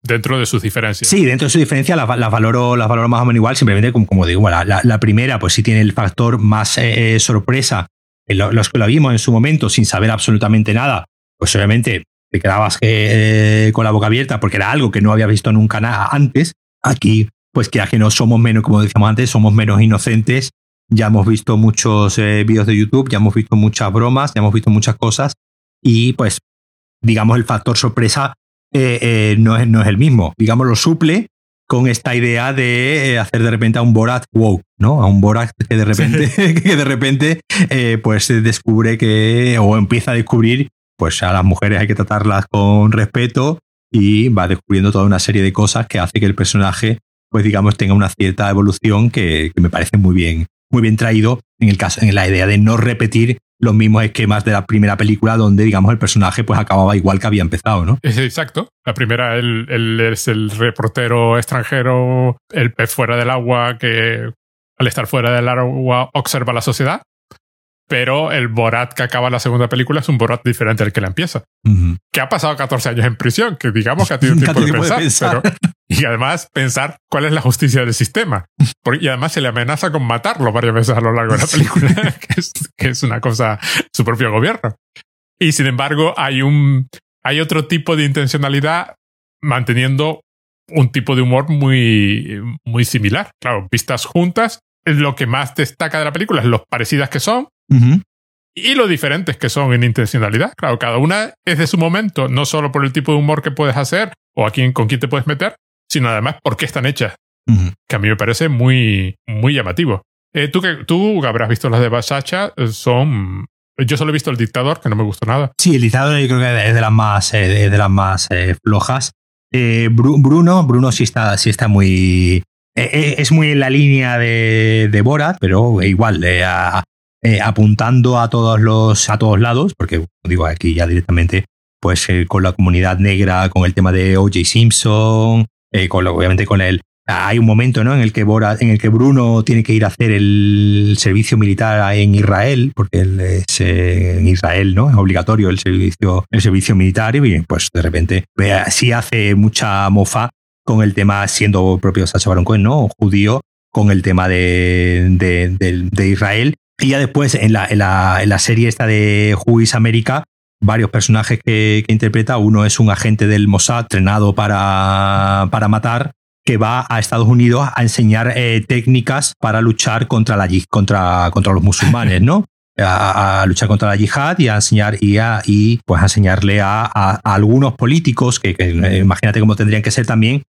dentro de sus diferencias. Sí, dentro de su diferencia las, las valoro, las valoro más o menos igual, simplemente como, como digo, la, la- la primera pues sí tiene el factor más eh, eh, sorpresa, lo- los que la vimos en su momento sin saber absolutamente nada, pues obviamente te quedabas eh, con la boca abierta porque era algo que no había visto nunca nada antes. Aquí, pues que que no somos menos, como decíamos antes, somos menos inocentes. Ya hemos visto muchos eh, vídeos de YouTube, ya hemos visto muchas bromas, ya hemos visto muchas cosas y pues digamos el factor sorpresa eh, eh, no, es, no es el mismo. Digamos, lo suple con esta idea de hacer de repente a un Borat wow, ¿no? A un Borat que de repente, que de repente eh, pues descubre que, o empieza a descubrir, pues a las mujeres hay que tratarlas con respeto y va descubriendo toda una serie de cosas que hace que el personaje, pues digamos, tenga una cierta evolución que, me parece muy bien, muy bien traído en el caso, en la idea de no repetir los mismos esquemas de la primera película donde, digamos, el personaje pues acababa igual que había empezado, ¿no? Exacto. La primera, él es el reportero extranjero, el pez fuera del agua que al estar fuera del agua observa la sociedad. Pero el Borat que acaba la segunda película es un Borat diferente al que la empieza. Que ha pasado 14 años en prisión, que digamos que ha tenido tiempo de pensar. y además pensar cuál es la justicia del sistema. y además se le amenaza con matarlo varias veces a lo largo de la película, que, es, que es una cosa su propio gobierno. Y sin embargo, hay un hay otro tipo de intencionalidad manteniendo un tipo de humor muy, muy similar. Claro, vistas juntas, lo que más destaca de la película es lo parecidas que son y lo diferentes que son en intencionalidad. Claro, cada una es de su momento, no solo por el tipo de humor que puedes hacer o a quién, con quién te puedes meter, sino además por qué están hechas. Que a mí me parece muy, muy llamativo. Eh, tú, que, tú habrás visto las de Basacha, eh, son yo solo he visto El Dictador, que no me gustó nada. Sí, El Dictador yo creo que es de las más, eh, de las más flojas. Bruno, Bruno sí está, sí está muy, eh, eh, es muy en la línea de, de Borat, pero igual, eh, apuntando a todos los a todos lados, porque digo aquí ya directamente, pues con la comunidad negra, con el tema de O.J. Simpson, con obviamente con el hay un momento ¿no? en el que Borat, en el que Bruno tiene que ir a hacer el servicio militar en Israel, porque es en Israel, ¿no? Es obligatorio el servicio, el servicio militar, y pues de repente sí hace mucha mofa con el tema, siendo propio Sacha Baron Cohen, ¿no? Judío, con el tema de, de, Israel. Y ya después, en la, en la, serie esta de Juiz América, varios personajes que, interpreta. Uno es un agente del Mossad entrenado para, para matar, que va a Estados Unidos a enseñar eh, técnicas para luchar contra, la, contra, contra los musulmanes, ¿no? A, luchar contra la yihad y a enseñar y, a, y pues a enseñarle a, algunos políticos que, que, imagínate cómo tendrían que ser también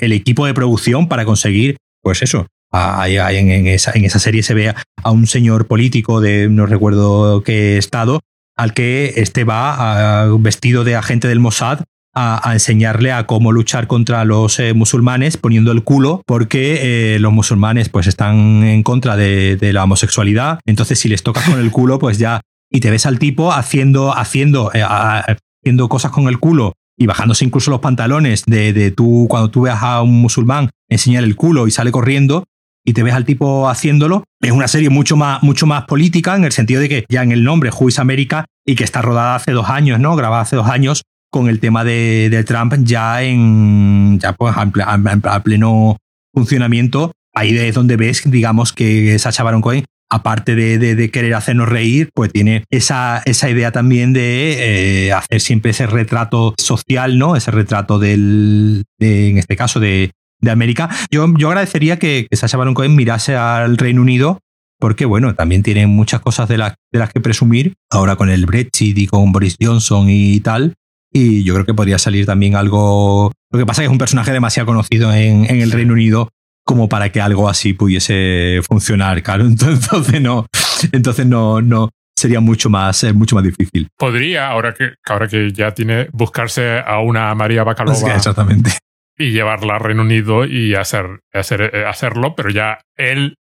el equipo de producción para conseguir, pues eso. En, esa, serie se ve a un señor político de no recuerdo qué estado al que este va vestido de agente del Mossad a, enseñarle a cómo luchar contra los eh, musulmanes poniendo el culo porque eh, los musulmanes pues están en contra de, la homosexualidad. Entonces si les tocas con el culo pues ya y te ves al tipo haciendo haciendo eh, haciendo cosas con el culo y bajándose incluso los pantalones de, de tú, cuando tú veas a un musulmán enseñar el culo y sale corriendo y te ves al tipo haciéndolo, es una serie mucho más, mucho más política en el sentido de que ya en el nombre Juiz América y que está rodada hace dos años, ¿no? Grabada hace dos años con el tema de, de Trump ya en ya pues a, pleno funcionamiento. Ahí es donde ves, digamos, que Sacha Baron Cohen aparte de, querer hacernos reír, pues tiene esa, esa idea también de eh, hacer siempre ese retrato social, ¿no? Ese retrato del, en este caso, de, América. Yo, yo agradecería que, que Sacha Baron Cohen mirase al Reino Unido porque bueno, también tiene muchas cosas de, de las que presumir, ahora con el Brexit y con Boris Johnson y tal, y yo creo que podría salir también algo... Lo que pasa es que es un personaje demasiado conocido en, en el Reino Unido como para que algo así pudiese funcionar, claro. Entonces no, entonces no, no sería mucho más, mucho más difícil. Podría, ahora que, ahora que ya tiene, buscarse a una María Bacalova. exactamente. Y llevarla a Reino Unido y hacer, hacer, eh, hacerlo, pero ya él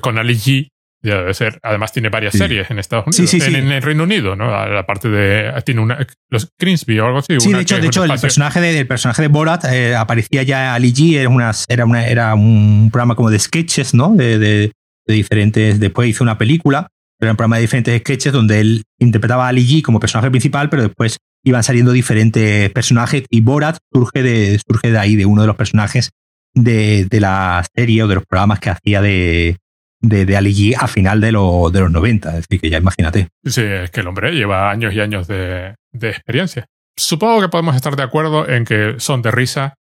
con Ali G ya debe ser. Además tiene varias series en Estados Unidos. Sí, sí, en, el Reino Unido, ¿no? La parte de. Tiene una. Los Grimsby o algo así. Sí, de hecho, de hecho el, personaje de, personaje de Borat eh, aparecía ya Ali G. Era, una, era, una, era un programa como de sketches, ¿no? De, de, diferentes. Después hizo una película. Era un programa de diferentes sketches donde él interpretaba a Ali G como personaje principal, pero después iban saliendo diferentes personajes y Borat surge de, surge de ahí, de uno de los personajes de, de la serie o de los programas que hacía de, de, de Ali G a final de, lo, de los 90. Es decir, que ya imagínate. Sí, es que el hombre lleva años y años de, de experiencia. Supongo que podemos estar de acuerdo en que son de risa,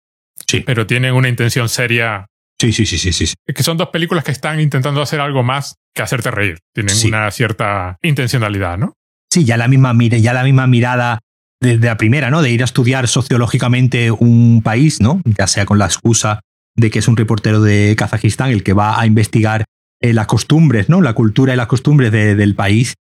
sí. pero tienen una intención seria. Sí, sí, sí, sí, sí. Es que son dos películas que están intentando hacer algo más que hacerte reír. Tienen una cierta intencionalidad, ¿no? Sí, ya la misma, ya la misma mirada desde la primera, ¿no? De ir a estudiar sociológicamente un país, ¿no? Ya sea con la excusa de que es un reportero de Kazajistán el que va a investigar eh, las costumbres, ¿no? La cultura y las costumbres del país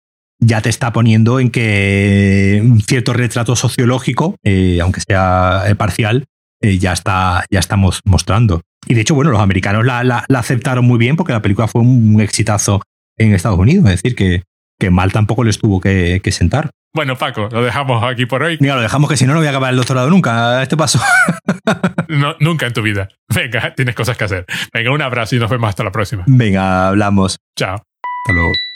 ya te está poniendo en que un cierto retrato sociológico, eh, aunque sea eh, parcial, ya, está, ya estamos mostrando. Y de hecho, bueno, los americanos la, aceptaron muy bien porque la película fue un exitazo en Estados Unidos. Es decir, que, que mal tampoco les tuvo que, sentar. Bueno, Paco, lo dejamos aquí por hoy. Mira, lo dejamos que si no, no voy a acabar el doctorado nunca. Este paso. nunca en tu vida. Venga, tienes cosas que hacer. Venga, un abrazo y nos vemos hasta la próxima. Venga, hablamos. Chao. Hasta luego.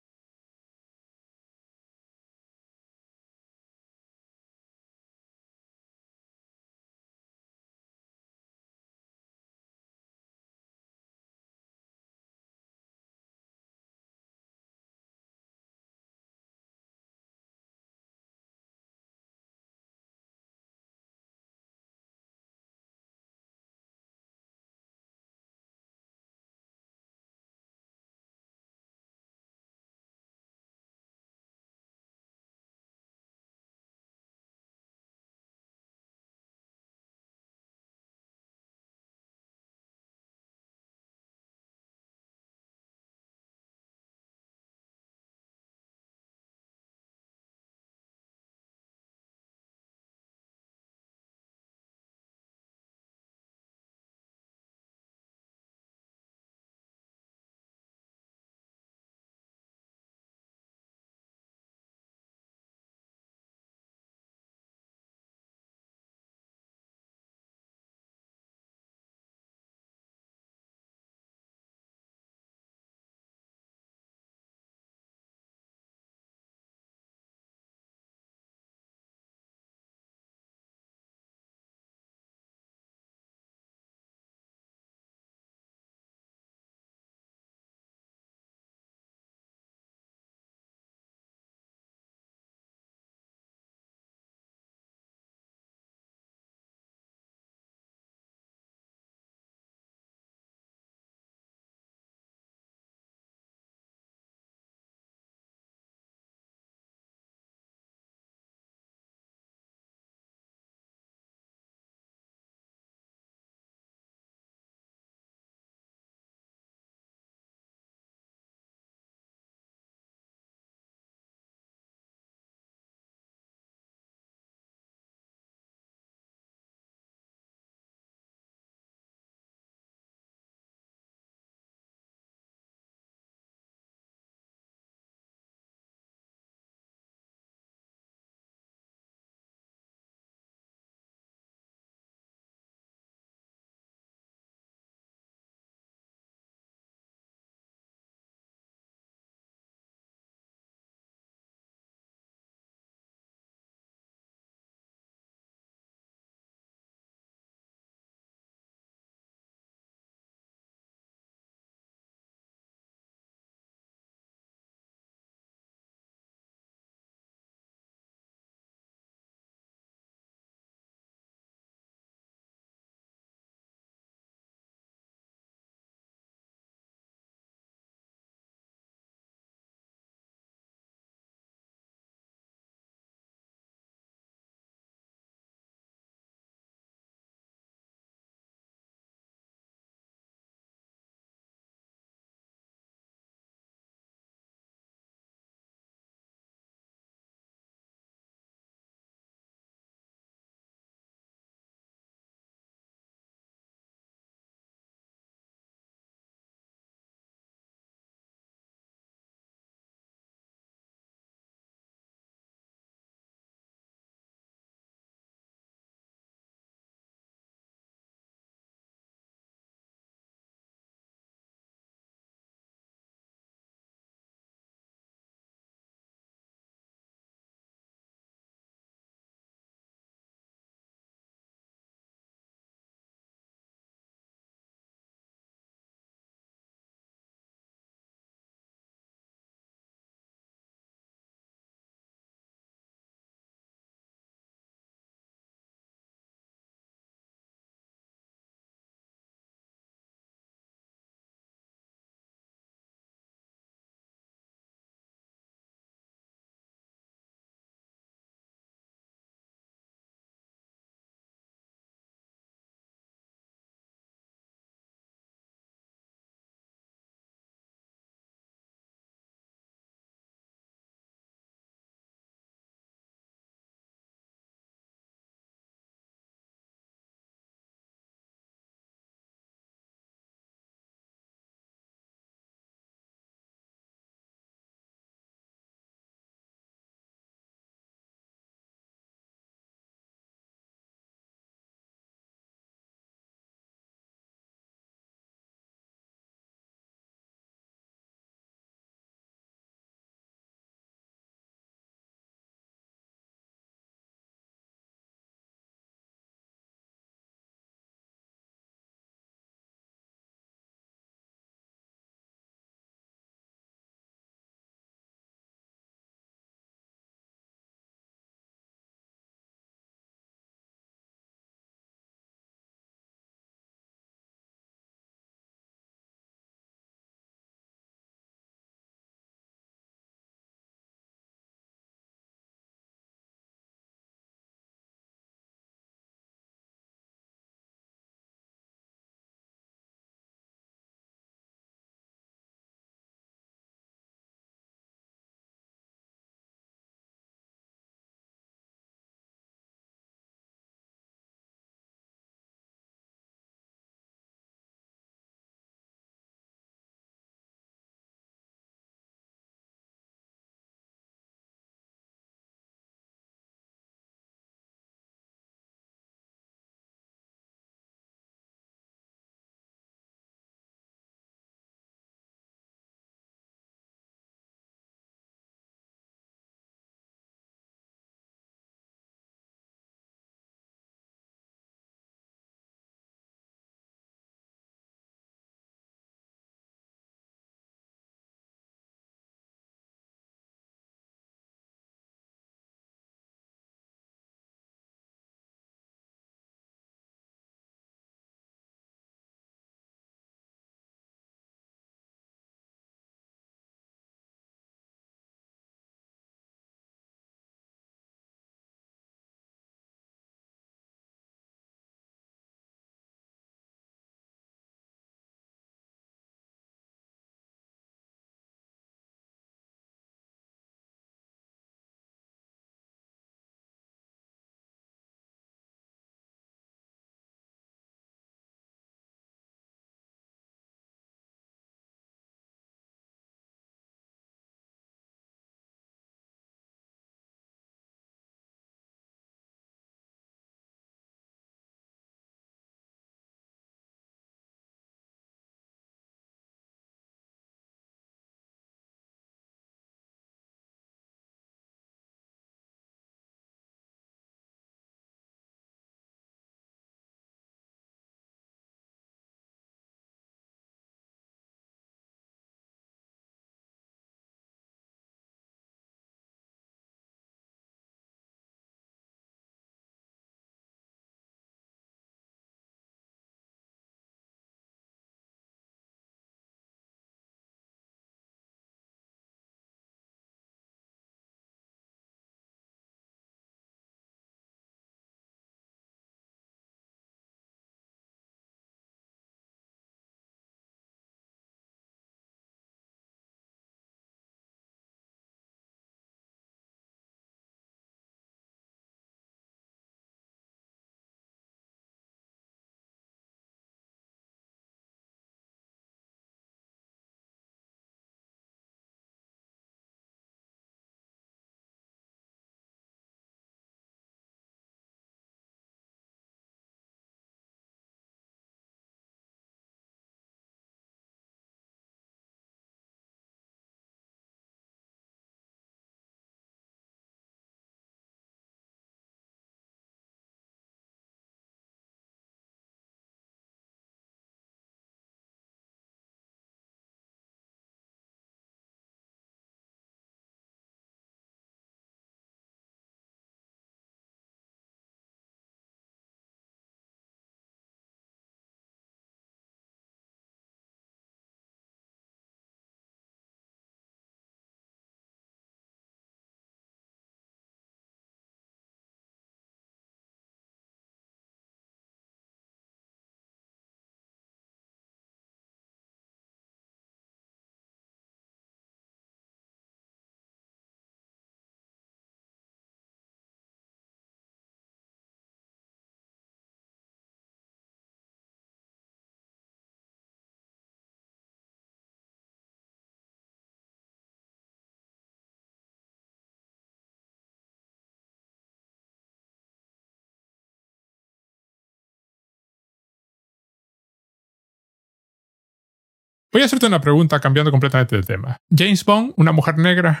Voy a hacerte una pregunta cambiando completamente de tema. James Bond, una mujer negra.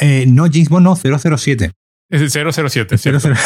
Eh, no, James Bond no, 007. Es el 007, ¿cierto?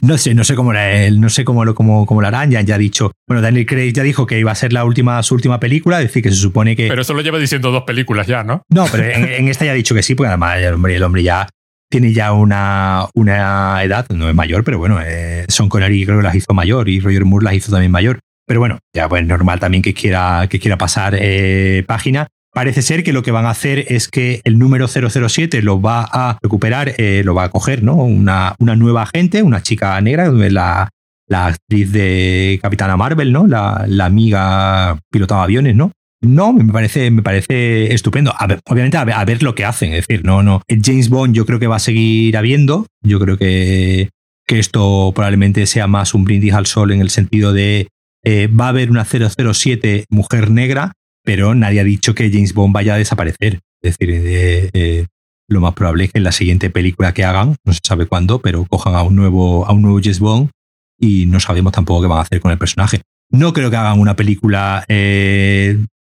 No sé, no sé cómo él, no sé cómo lo, cómo, cómo lo harán. Ya, ya ha dicho, bueno, Daniel Craig ya dijo que iba a ser la última, su última película, es decir, que se supone que. Pero eso lo lleva diciendo dos películas ya, ¿no? No, pero en, en esta ya ha dicho que sí, porque además el hombre, el hombre ya tiene ya una, una edad, no es mayor, pero bueno, eh, Son Connery creo que las hizo mayor y Roger Moore las hizo también mayor. Pero bueno, ya pues normal también que quiera, que quiera pasar eh, página. Parece ser que lo que van a hacer es que el número 007 lo va a recuperar, eh, lo va a coger, ¿no? Una, una nueva agente, una chica negra, la, la actriz de Capitana Marvel, ¿no? La, la amiga pilotaba aviones, ¿no? No, me parece, me parece estupendo. obviamente a ver, a ver, lo que hacen. Es decir, no, no. James Bond yo creo que va a seguir habiendo. Yo creo que, que esto probablemente sea más un brindis al sol en el sentido de eh, va a haber una 007 mujer negra, pero nadie ha dicho que James Bond vaya a desaparecer. Es decir, eh, eh, lo más probable es que en la siguiente película que hagan, no se sabe cuándo, pero cojan a un nuevo, a un nuevo James Bond y no sabemos tampoco qué van a hacer con el personaje. No creo que hagan una película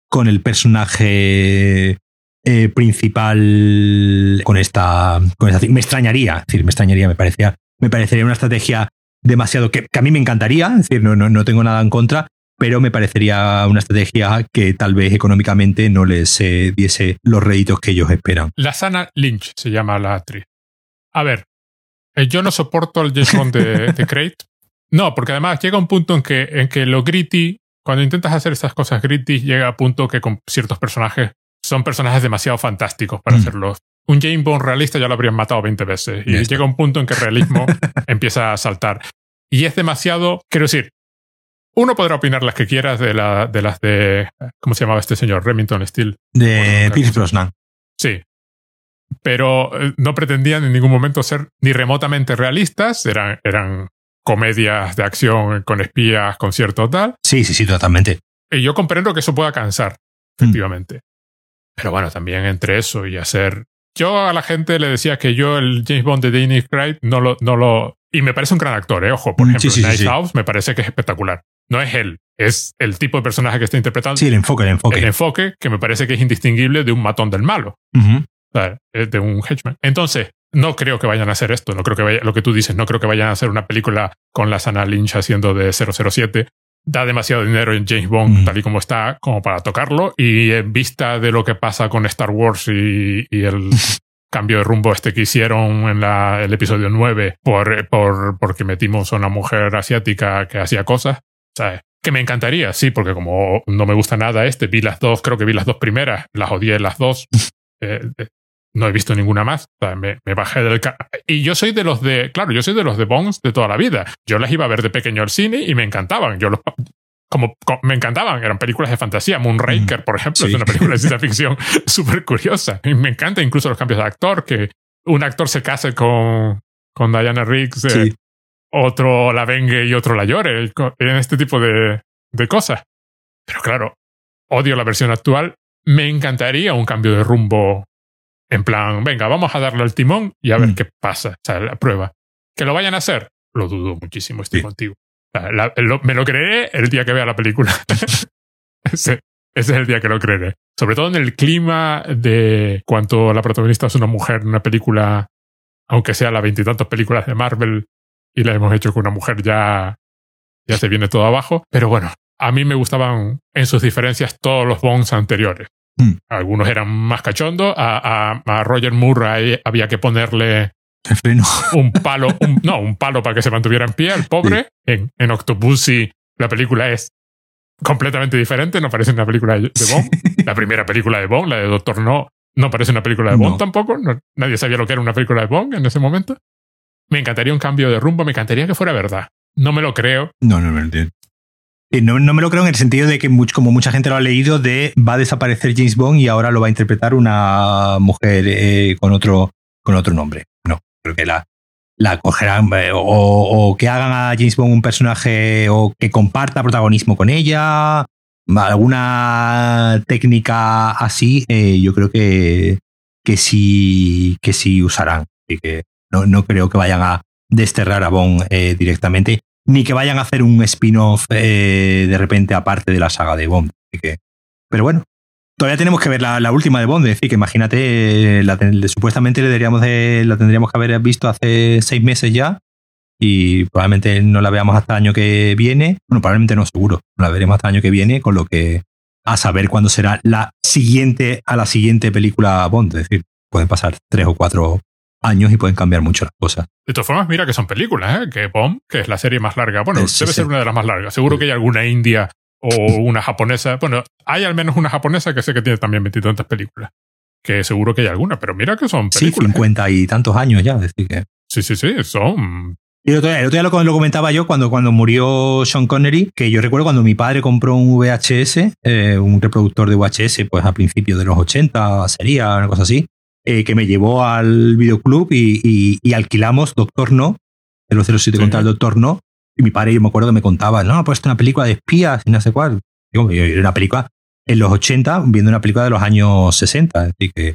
con el personaje principal con esta, con esta. Me extrañaría, decir, me extrañaría, me parecía, me parecería una estrategia demasiado que, a mí me encantaría, es decir, no, no, no, tengo nada en contra, pero me parecería una estrategia que tal vez económicamente no les eh, diese los réditos que ellos esperan. La Sana Lynch se llama la actriz. A ver, eh, yo no soporto el Jason de, de Crate. No, porque además llega un punto en que, en que lo gritty cuando intentas hacer esas cosas gritty, llega a punto que con ciertos personajes son personajes demasiado fantásticos para mm. hacerlos. Un James Bond realista ya lo habrían matado 20 veces. Y, llega un punto en que el realismo empieza a saltar. Y es demasiado, quiero decir, uno podrá opinar las que quieras de, la, de las de. ¿Cómo se llamaba este señor? Remington Steele. De Pierce Brosnan. Sí. Pero eh, no pretendían en ningún momento ser ni remotamente realistas. Eran, eran comedias de acción con espías, con cierto tal. Sí, sí, sí, totalmente. Y yo comprendo que eso pueda cansar, hmm. efectivamente. Pero bueno, también entre eso y hacer. Yo a la gente le decía que yo, el James Bond de Danny Craig, no lo, no lo. Y me parece un gran actor, ¿eh? Ojo, por ejemplo, Night House me parece que es espectacular. No es él, es el tipo de personaje que está interpretando. Sí, el enfoque, el enfoque. El enfoque que me parece que es indistinguible de un matón del malo. de un hedgeman. Entonces, no creo que vayan a hacer esto, no creo que vaya, lo que tú dices, no creo que vayan a hacer una película con la Sana Lynch haciendo de 007. Da demasiado dinero en James Bond, tal y como está, como para tocarlo. Y en vista de lo que pasa con Star Wars y, el cambio de rumbo este que hicieron en el episodio 9 por, por, porque metimos a una mujer asiática que hacía cosas, ¿sabes? Que me encantaría, sí, porque como no me gusta nada este, vi las dos, creo que vi las dos primeras, las odié las dos. Eh, no he visto ninguna más. me, bajé del... Y yo soy de los de... Claro, yo soy de los de Bonds de toda la vida. Yo las iba a ver de pequeño al cine y me encantaban. Yo los... Como, me encantaban, eran películas de fantasía. Moonraker, por ejemplo, es una película de ciencia ficción súper curiosa. Y me encanta incluso los cambios de actor, que un actor se case con, con Diana Riggs, eh, otro la vengue y otro la llore, en este tipo de, de cosas. Pero claro, odio la versión actual. Me encantaría un cambio de rumbo en plan, venga, vamos a darle el timón y a ver mm. qué pasa. O sea, la prueba. Que lo vayan a hacer, lo dudo muchísimo, estoy contigo. Me lo creeré el día que vea la película. ese, es el día que lo creeré. Sobre todo en el clima de cuanto la protagonista es una mujer en una película, aunque sea la veintitantos películas de Marvel y la hemos hecho con una mujer ya, ya se viene todo abajo. Pero bueno, a mí me gustaban en sus diferencias todos los Bonds anteriores. Hmm. Algunos eran más cachondos. A, a, Roger Moore había que ponerle un palo, no, un palo para que se mantuviera en pie, el pobre. En, en Octopussy la película es completamente diferente, no parece una película de Bond. La primera película de Bond, la de Doctor No, no parece una película de Bond tampoco. nadie sabía lo que era una película de Bond en ese momento. Me encantaría un cambio de rumbo, me encantaría que fuera verdad. No me lo creo. No, no, no, no, no, me lo creo en el sentido de que, como mucha gente lo ha leído, de va a desaparecer James Bond y ahora lo va a interpretar una mujer eh, con, otro, con otro nombre. Creo que la, la cogerán eh, o, que hagan a James Bond un personaje o que comparta protagonismo con ella. Alguna técnica así, eh, yo creo que, que, sí, que sí usarán. y que no, no creo que vayan a desterrar a Bond directamente ni que vayan a hacer un spin-off eh, de repente aparte de la saga de Bond. que Pero bueno, todavía tenemos que ver la, última de Bond. Es decir, que imagínate, la, supuestamente le de, la tendríamos que haber visto hace seis meses ya y probablemente no la veamos hasta el año que viene. Bueno, probablemente no, seguro. la veremos hasta el año que viene, con lo que a saber cuándo será la siguiente a la siguiente película Bond. Es decir, pueden pasar tres o cuatro años y pueden cambiar mucho las cosas. De todas formas, mira que son películas, ¿eh? que Bond, que es la serie más larga, bueno, debe ser una de las más largas. Seguro que hay alguna india o una japonesa. Bueno, hay al menos una japonesa que sé que tiene también tantas películas. Que seguro que hay alguna, pero mira que son películas. Sí, 50 y tantos años ya, decir que. Sí, sí, sí, son y el otro día, lo, comentaba yo cuando, cuando murió Sean Connery, que yo recuerdo cuando mi padre compró un VHS, eh, un reproductor de VHS, pues a principios de los 80 sería, una cosa así, eh, que me llevó al videoclub y, y, alquilamos Doctor No, 007 sí. contra el Doctor No, y mi padre, yo me acuerdo que me contaba, no, pues es una película de espías y no sé cuál. Digo, era una película en los 80 viendo una película de los años 60, así que...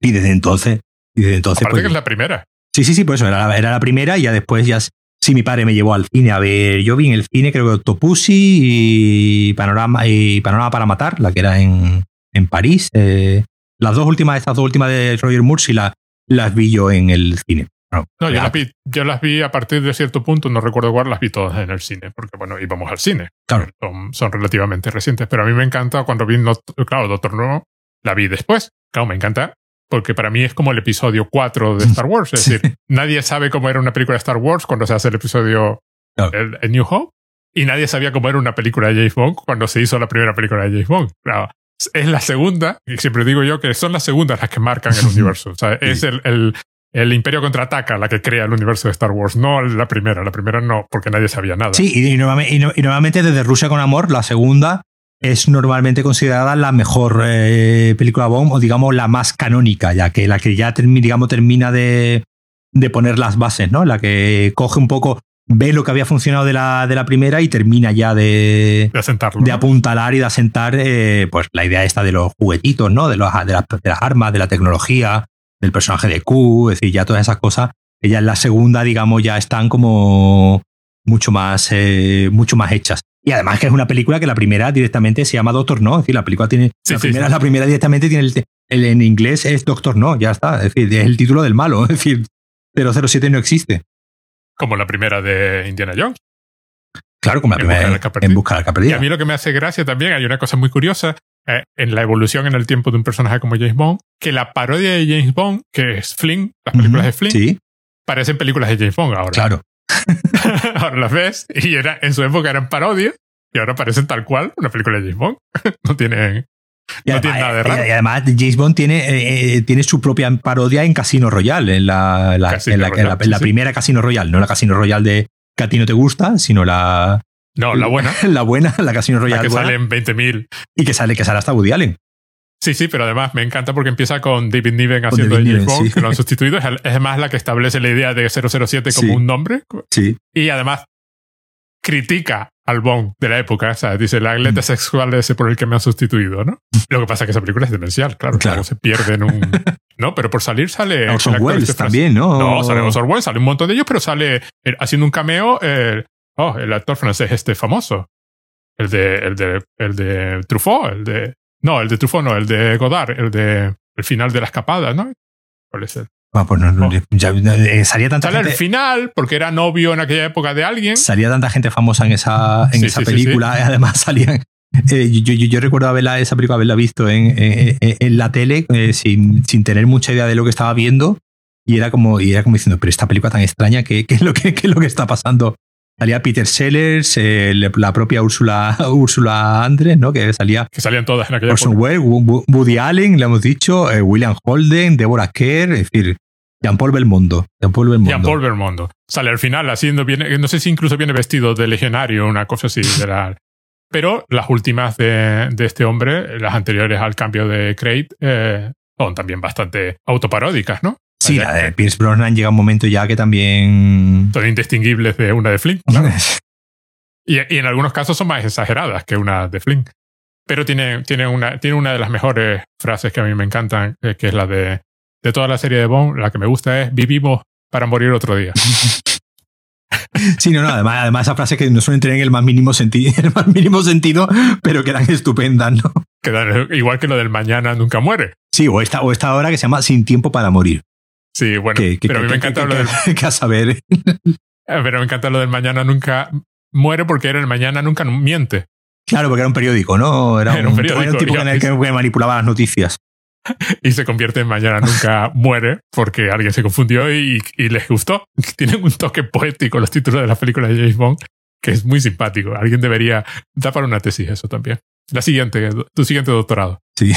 Y desde entonces... Y desde entonces Aparte pues que es la primera. Sí, sí, sí, por eso era, era la primera y ya después ya sí mi padre me llevó al cine a ver, yo vi en el cine creo que Octopussy y Panorama y Panorama para matar, la que era en, en París. Eh, las dos últimas, estas dos últimas de Roger Moore sí la, las vi yo en el cine. No, yo, las vi, yo las vi a partir de cierto punto, no recuerdo cuál, las vi todas en el cine, porque bueno, íbamos al cine. Claro. Son, son relativamente recientes, pero a mí me encanta cuando vi, claro, Doctor No, la vi después. Claro, me encanta porque para mí es como el episodio 4 de Star Wars. Es decir, nadie sabe cómo era una película de Star Wars cuando se hace el episodio el, New Hope, y nadie sabía cómo era una película de James Bond cuando se hizo la primera película de James Bond. Claro, es la segunda, y siempre digo yo que son las segundas las que marcan el universo. O sea, es el, el, el Imperio contraataca la que crea el universo de Star Wars, no la primera. La primera no, porque nadie sabía nada. Sí, y, y, nuevamente desde Rusia con Amor, la segunda es normalmente considerada la mejor eh, película Bond o digamos la más canónica, ya que la que ya digamos, termina de, de, poner las bases, ¿no? La que coge un poco, ve lo que había funcionado de la, de la primera y termina ya de, de, apuntalar y de asentar eh, pues la idea esta de los juguetitos, ¿no? De, los, de, de, las armas, de la tecnología, del personaje de Q, es decir, ya todas esas cosas, ella en la segunda, digamos, ya están como mucho más, eh, mucho más hechas. Y además que es una película que la primera directamente se llama Doctor No. Es decir, la película tiene. la, primera, la primera directamente tiene el, en inglés es Doctor No, ya está. Es decir, es el título del malo. Es decir, 007 no existe. Como la primera de Indiana Jones. Claro, como la primera en busca del Y a mí lo que me hace gracia también, hay una cosa muy curiosa eh, en la evolución en el tiempo de un personaje como James Bond, que la parodia de James Bond, que es Flynn, las películas de Flynn, parecen películas de James Bond ahora. Claro. ahora las ves y era, en su época eran parodias y ahora parecen tal cual una película de James Bond. no tienen, no tiene nada de raro. Y además, James Bond tiene, eh, eh, tiene su propia parodia en Casino Royale, en la, en la, primera Casino Royale, no la Casino Royale de que a ti no te gusta, sino la. No, la buena. la buena, la Casino Royale. que sale en 20.000. Y que sale, que sale hasta Woody Allen. Sí, sí, pero además me encanta porque empieza con David Niven haciendo James Bond, que lo han sustituido. Es, más la que establece la idea de 007 como un nombre. Sí. Y además critica al Bond de la época. O sea, dice, la atleta mm. sexual ese por el que me han sustituido, ¿no? Lo que pasa es que esa película es demencial, claro. Claro. Se pierde en un... no, pero por salir sale... Orson Welles este también, ¿no? No, sale Orson Welles, sale un montón de ellos, pero sale eh, haciendo un cameo el, oh, el actor francés este famoso. El de, el de, el de Truffaut, el de no, el de Truffaut no, el de Godard, el de el final de la escapada, ¿no? ¿Cuál es el? Ah, pues no, Ya, eh, salía tanta Sale al final, porque era novio en aquella época de alguien. Salía tanta gente famosa en esa, en esa película. además salían. Eh, yo, yo, yo, recuerdo haberla, esa película haberla visto en, en, la tele eh, sin, sin, tener mucha idea de lo que estaba viendo. Y era como, y era como diciendo, pero esta película tan extraña, ¿qué, qué es, lo que, qué es lo que está pasando? Salía Peter Sellers, eh, la propia Úrsula, Úrsula Andres, ¿no? Que salía. Que salían todas en aquella Orson Welles, Woody Allen, le hemos dicho, eh, William Holden, Deborah Kerr, es decir, Jean-Paul Belmondo. Jean-Paul Belmondo. Jean-Paul Belmondo. Sale al final haciendo bien, no sé si incluso viene vestido de legionario, una cosa así. Pero las últimas de, de, este hombre, las anteriores al cambio de Craig, eh, son también bastante autoparódicas, ¿no? Sí, la de Pierce Brosnan llega un momento ya que también. Son indistinguibles de una de Flynn. y, y, en algunos casos son más exageradas que una de Flynn. Pero tiene, tiene, una, tiene una de las mejores frases que a mí me encantan, eh, que es la de. De toda la serie de Bond, la que me gusta es: Vivimos para morir otro día. Sí, no, no, además, además esa frase que no suelen tener el más mínimo, sentido, el más mínimo sentido, pero que eran estupendas, ¿no? igual que lo del mañana nunca muere. Sí, o esta, o esta hora que se llama Sin tiempo para morir. Sí, bueno, pero a mí me encanta lo del. Que a saber. Pero me encanta lo del mañana nunca muere porque era el mañana nunca miente. Claro, porque era un periódico, ¿no? Era, un, periódico, tipo en el que manipulaba las noticias. Y se convierte en Mañana Nunca Muere porque alguien se confundió y, les gustó. Tienen un toque poético los títulos de las películas de James Bond que es muy simpático. Alguien debería dar para una tesis eso también. La siguiente, tu siguiente doctorado. Sí.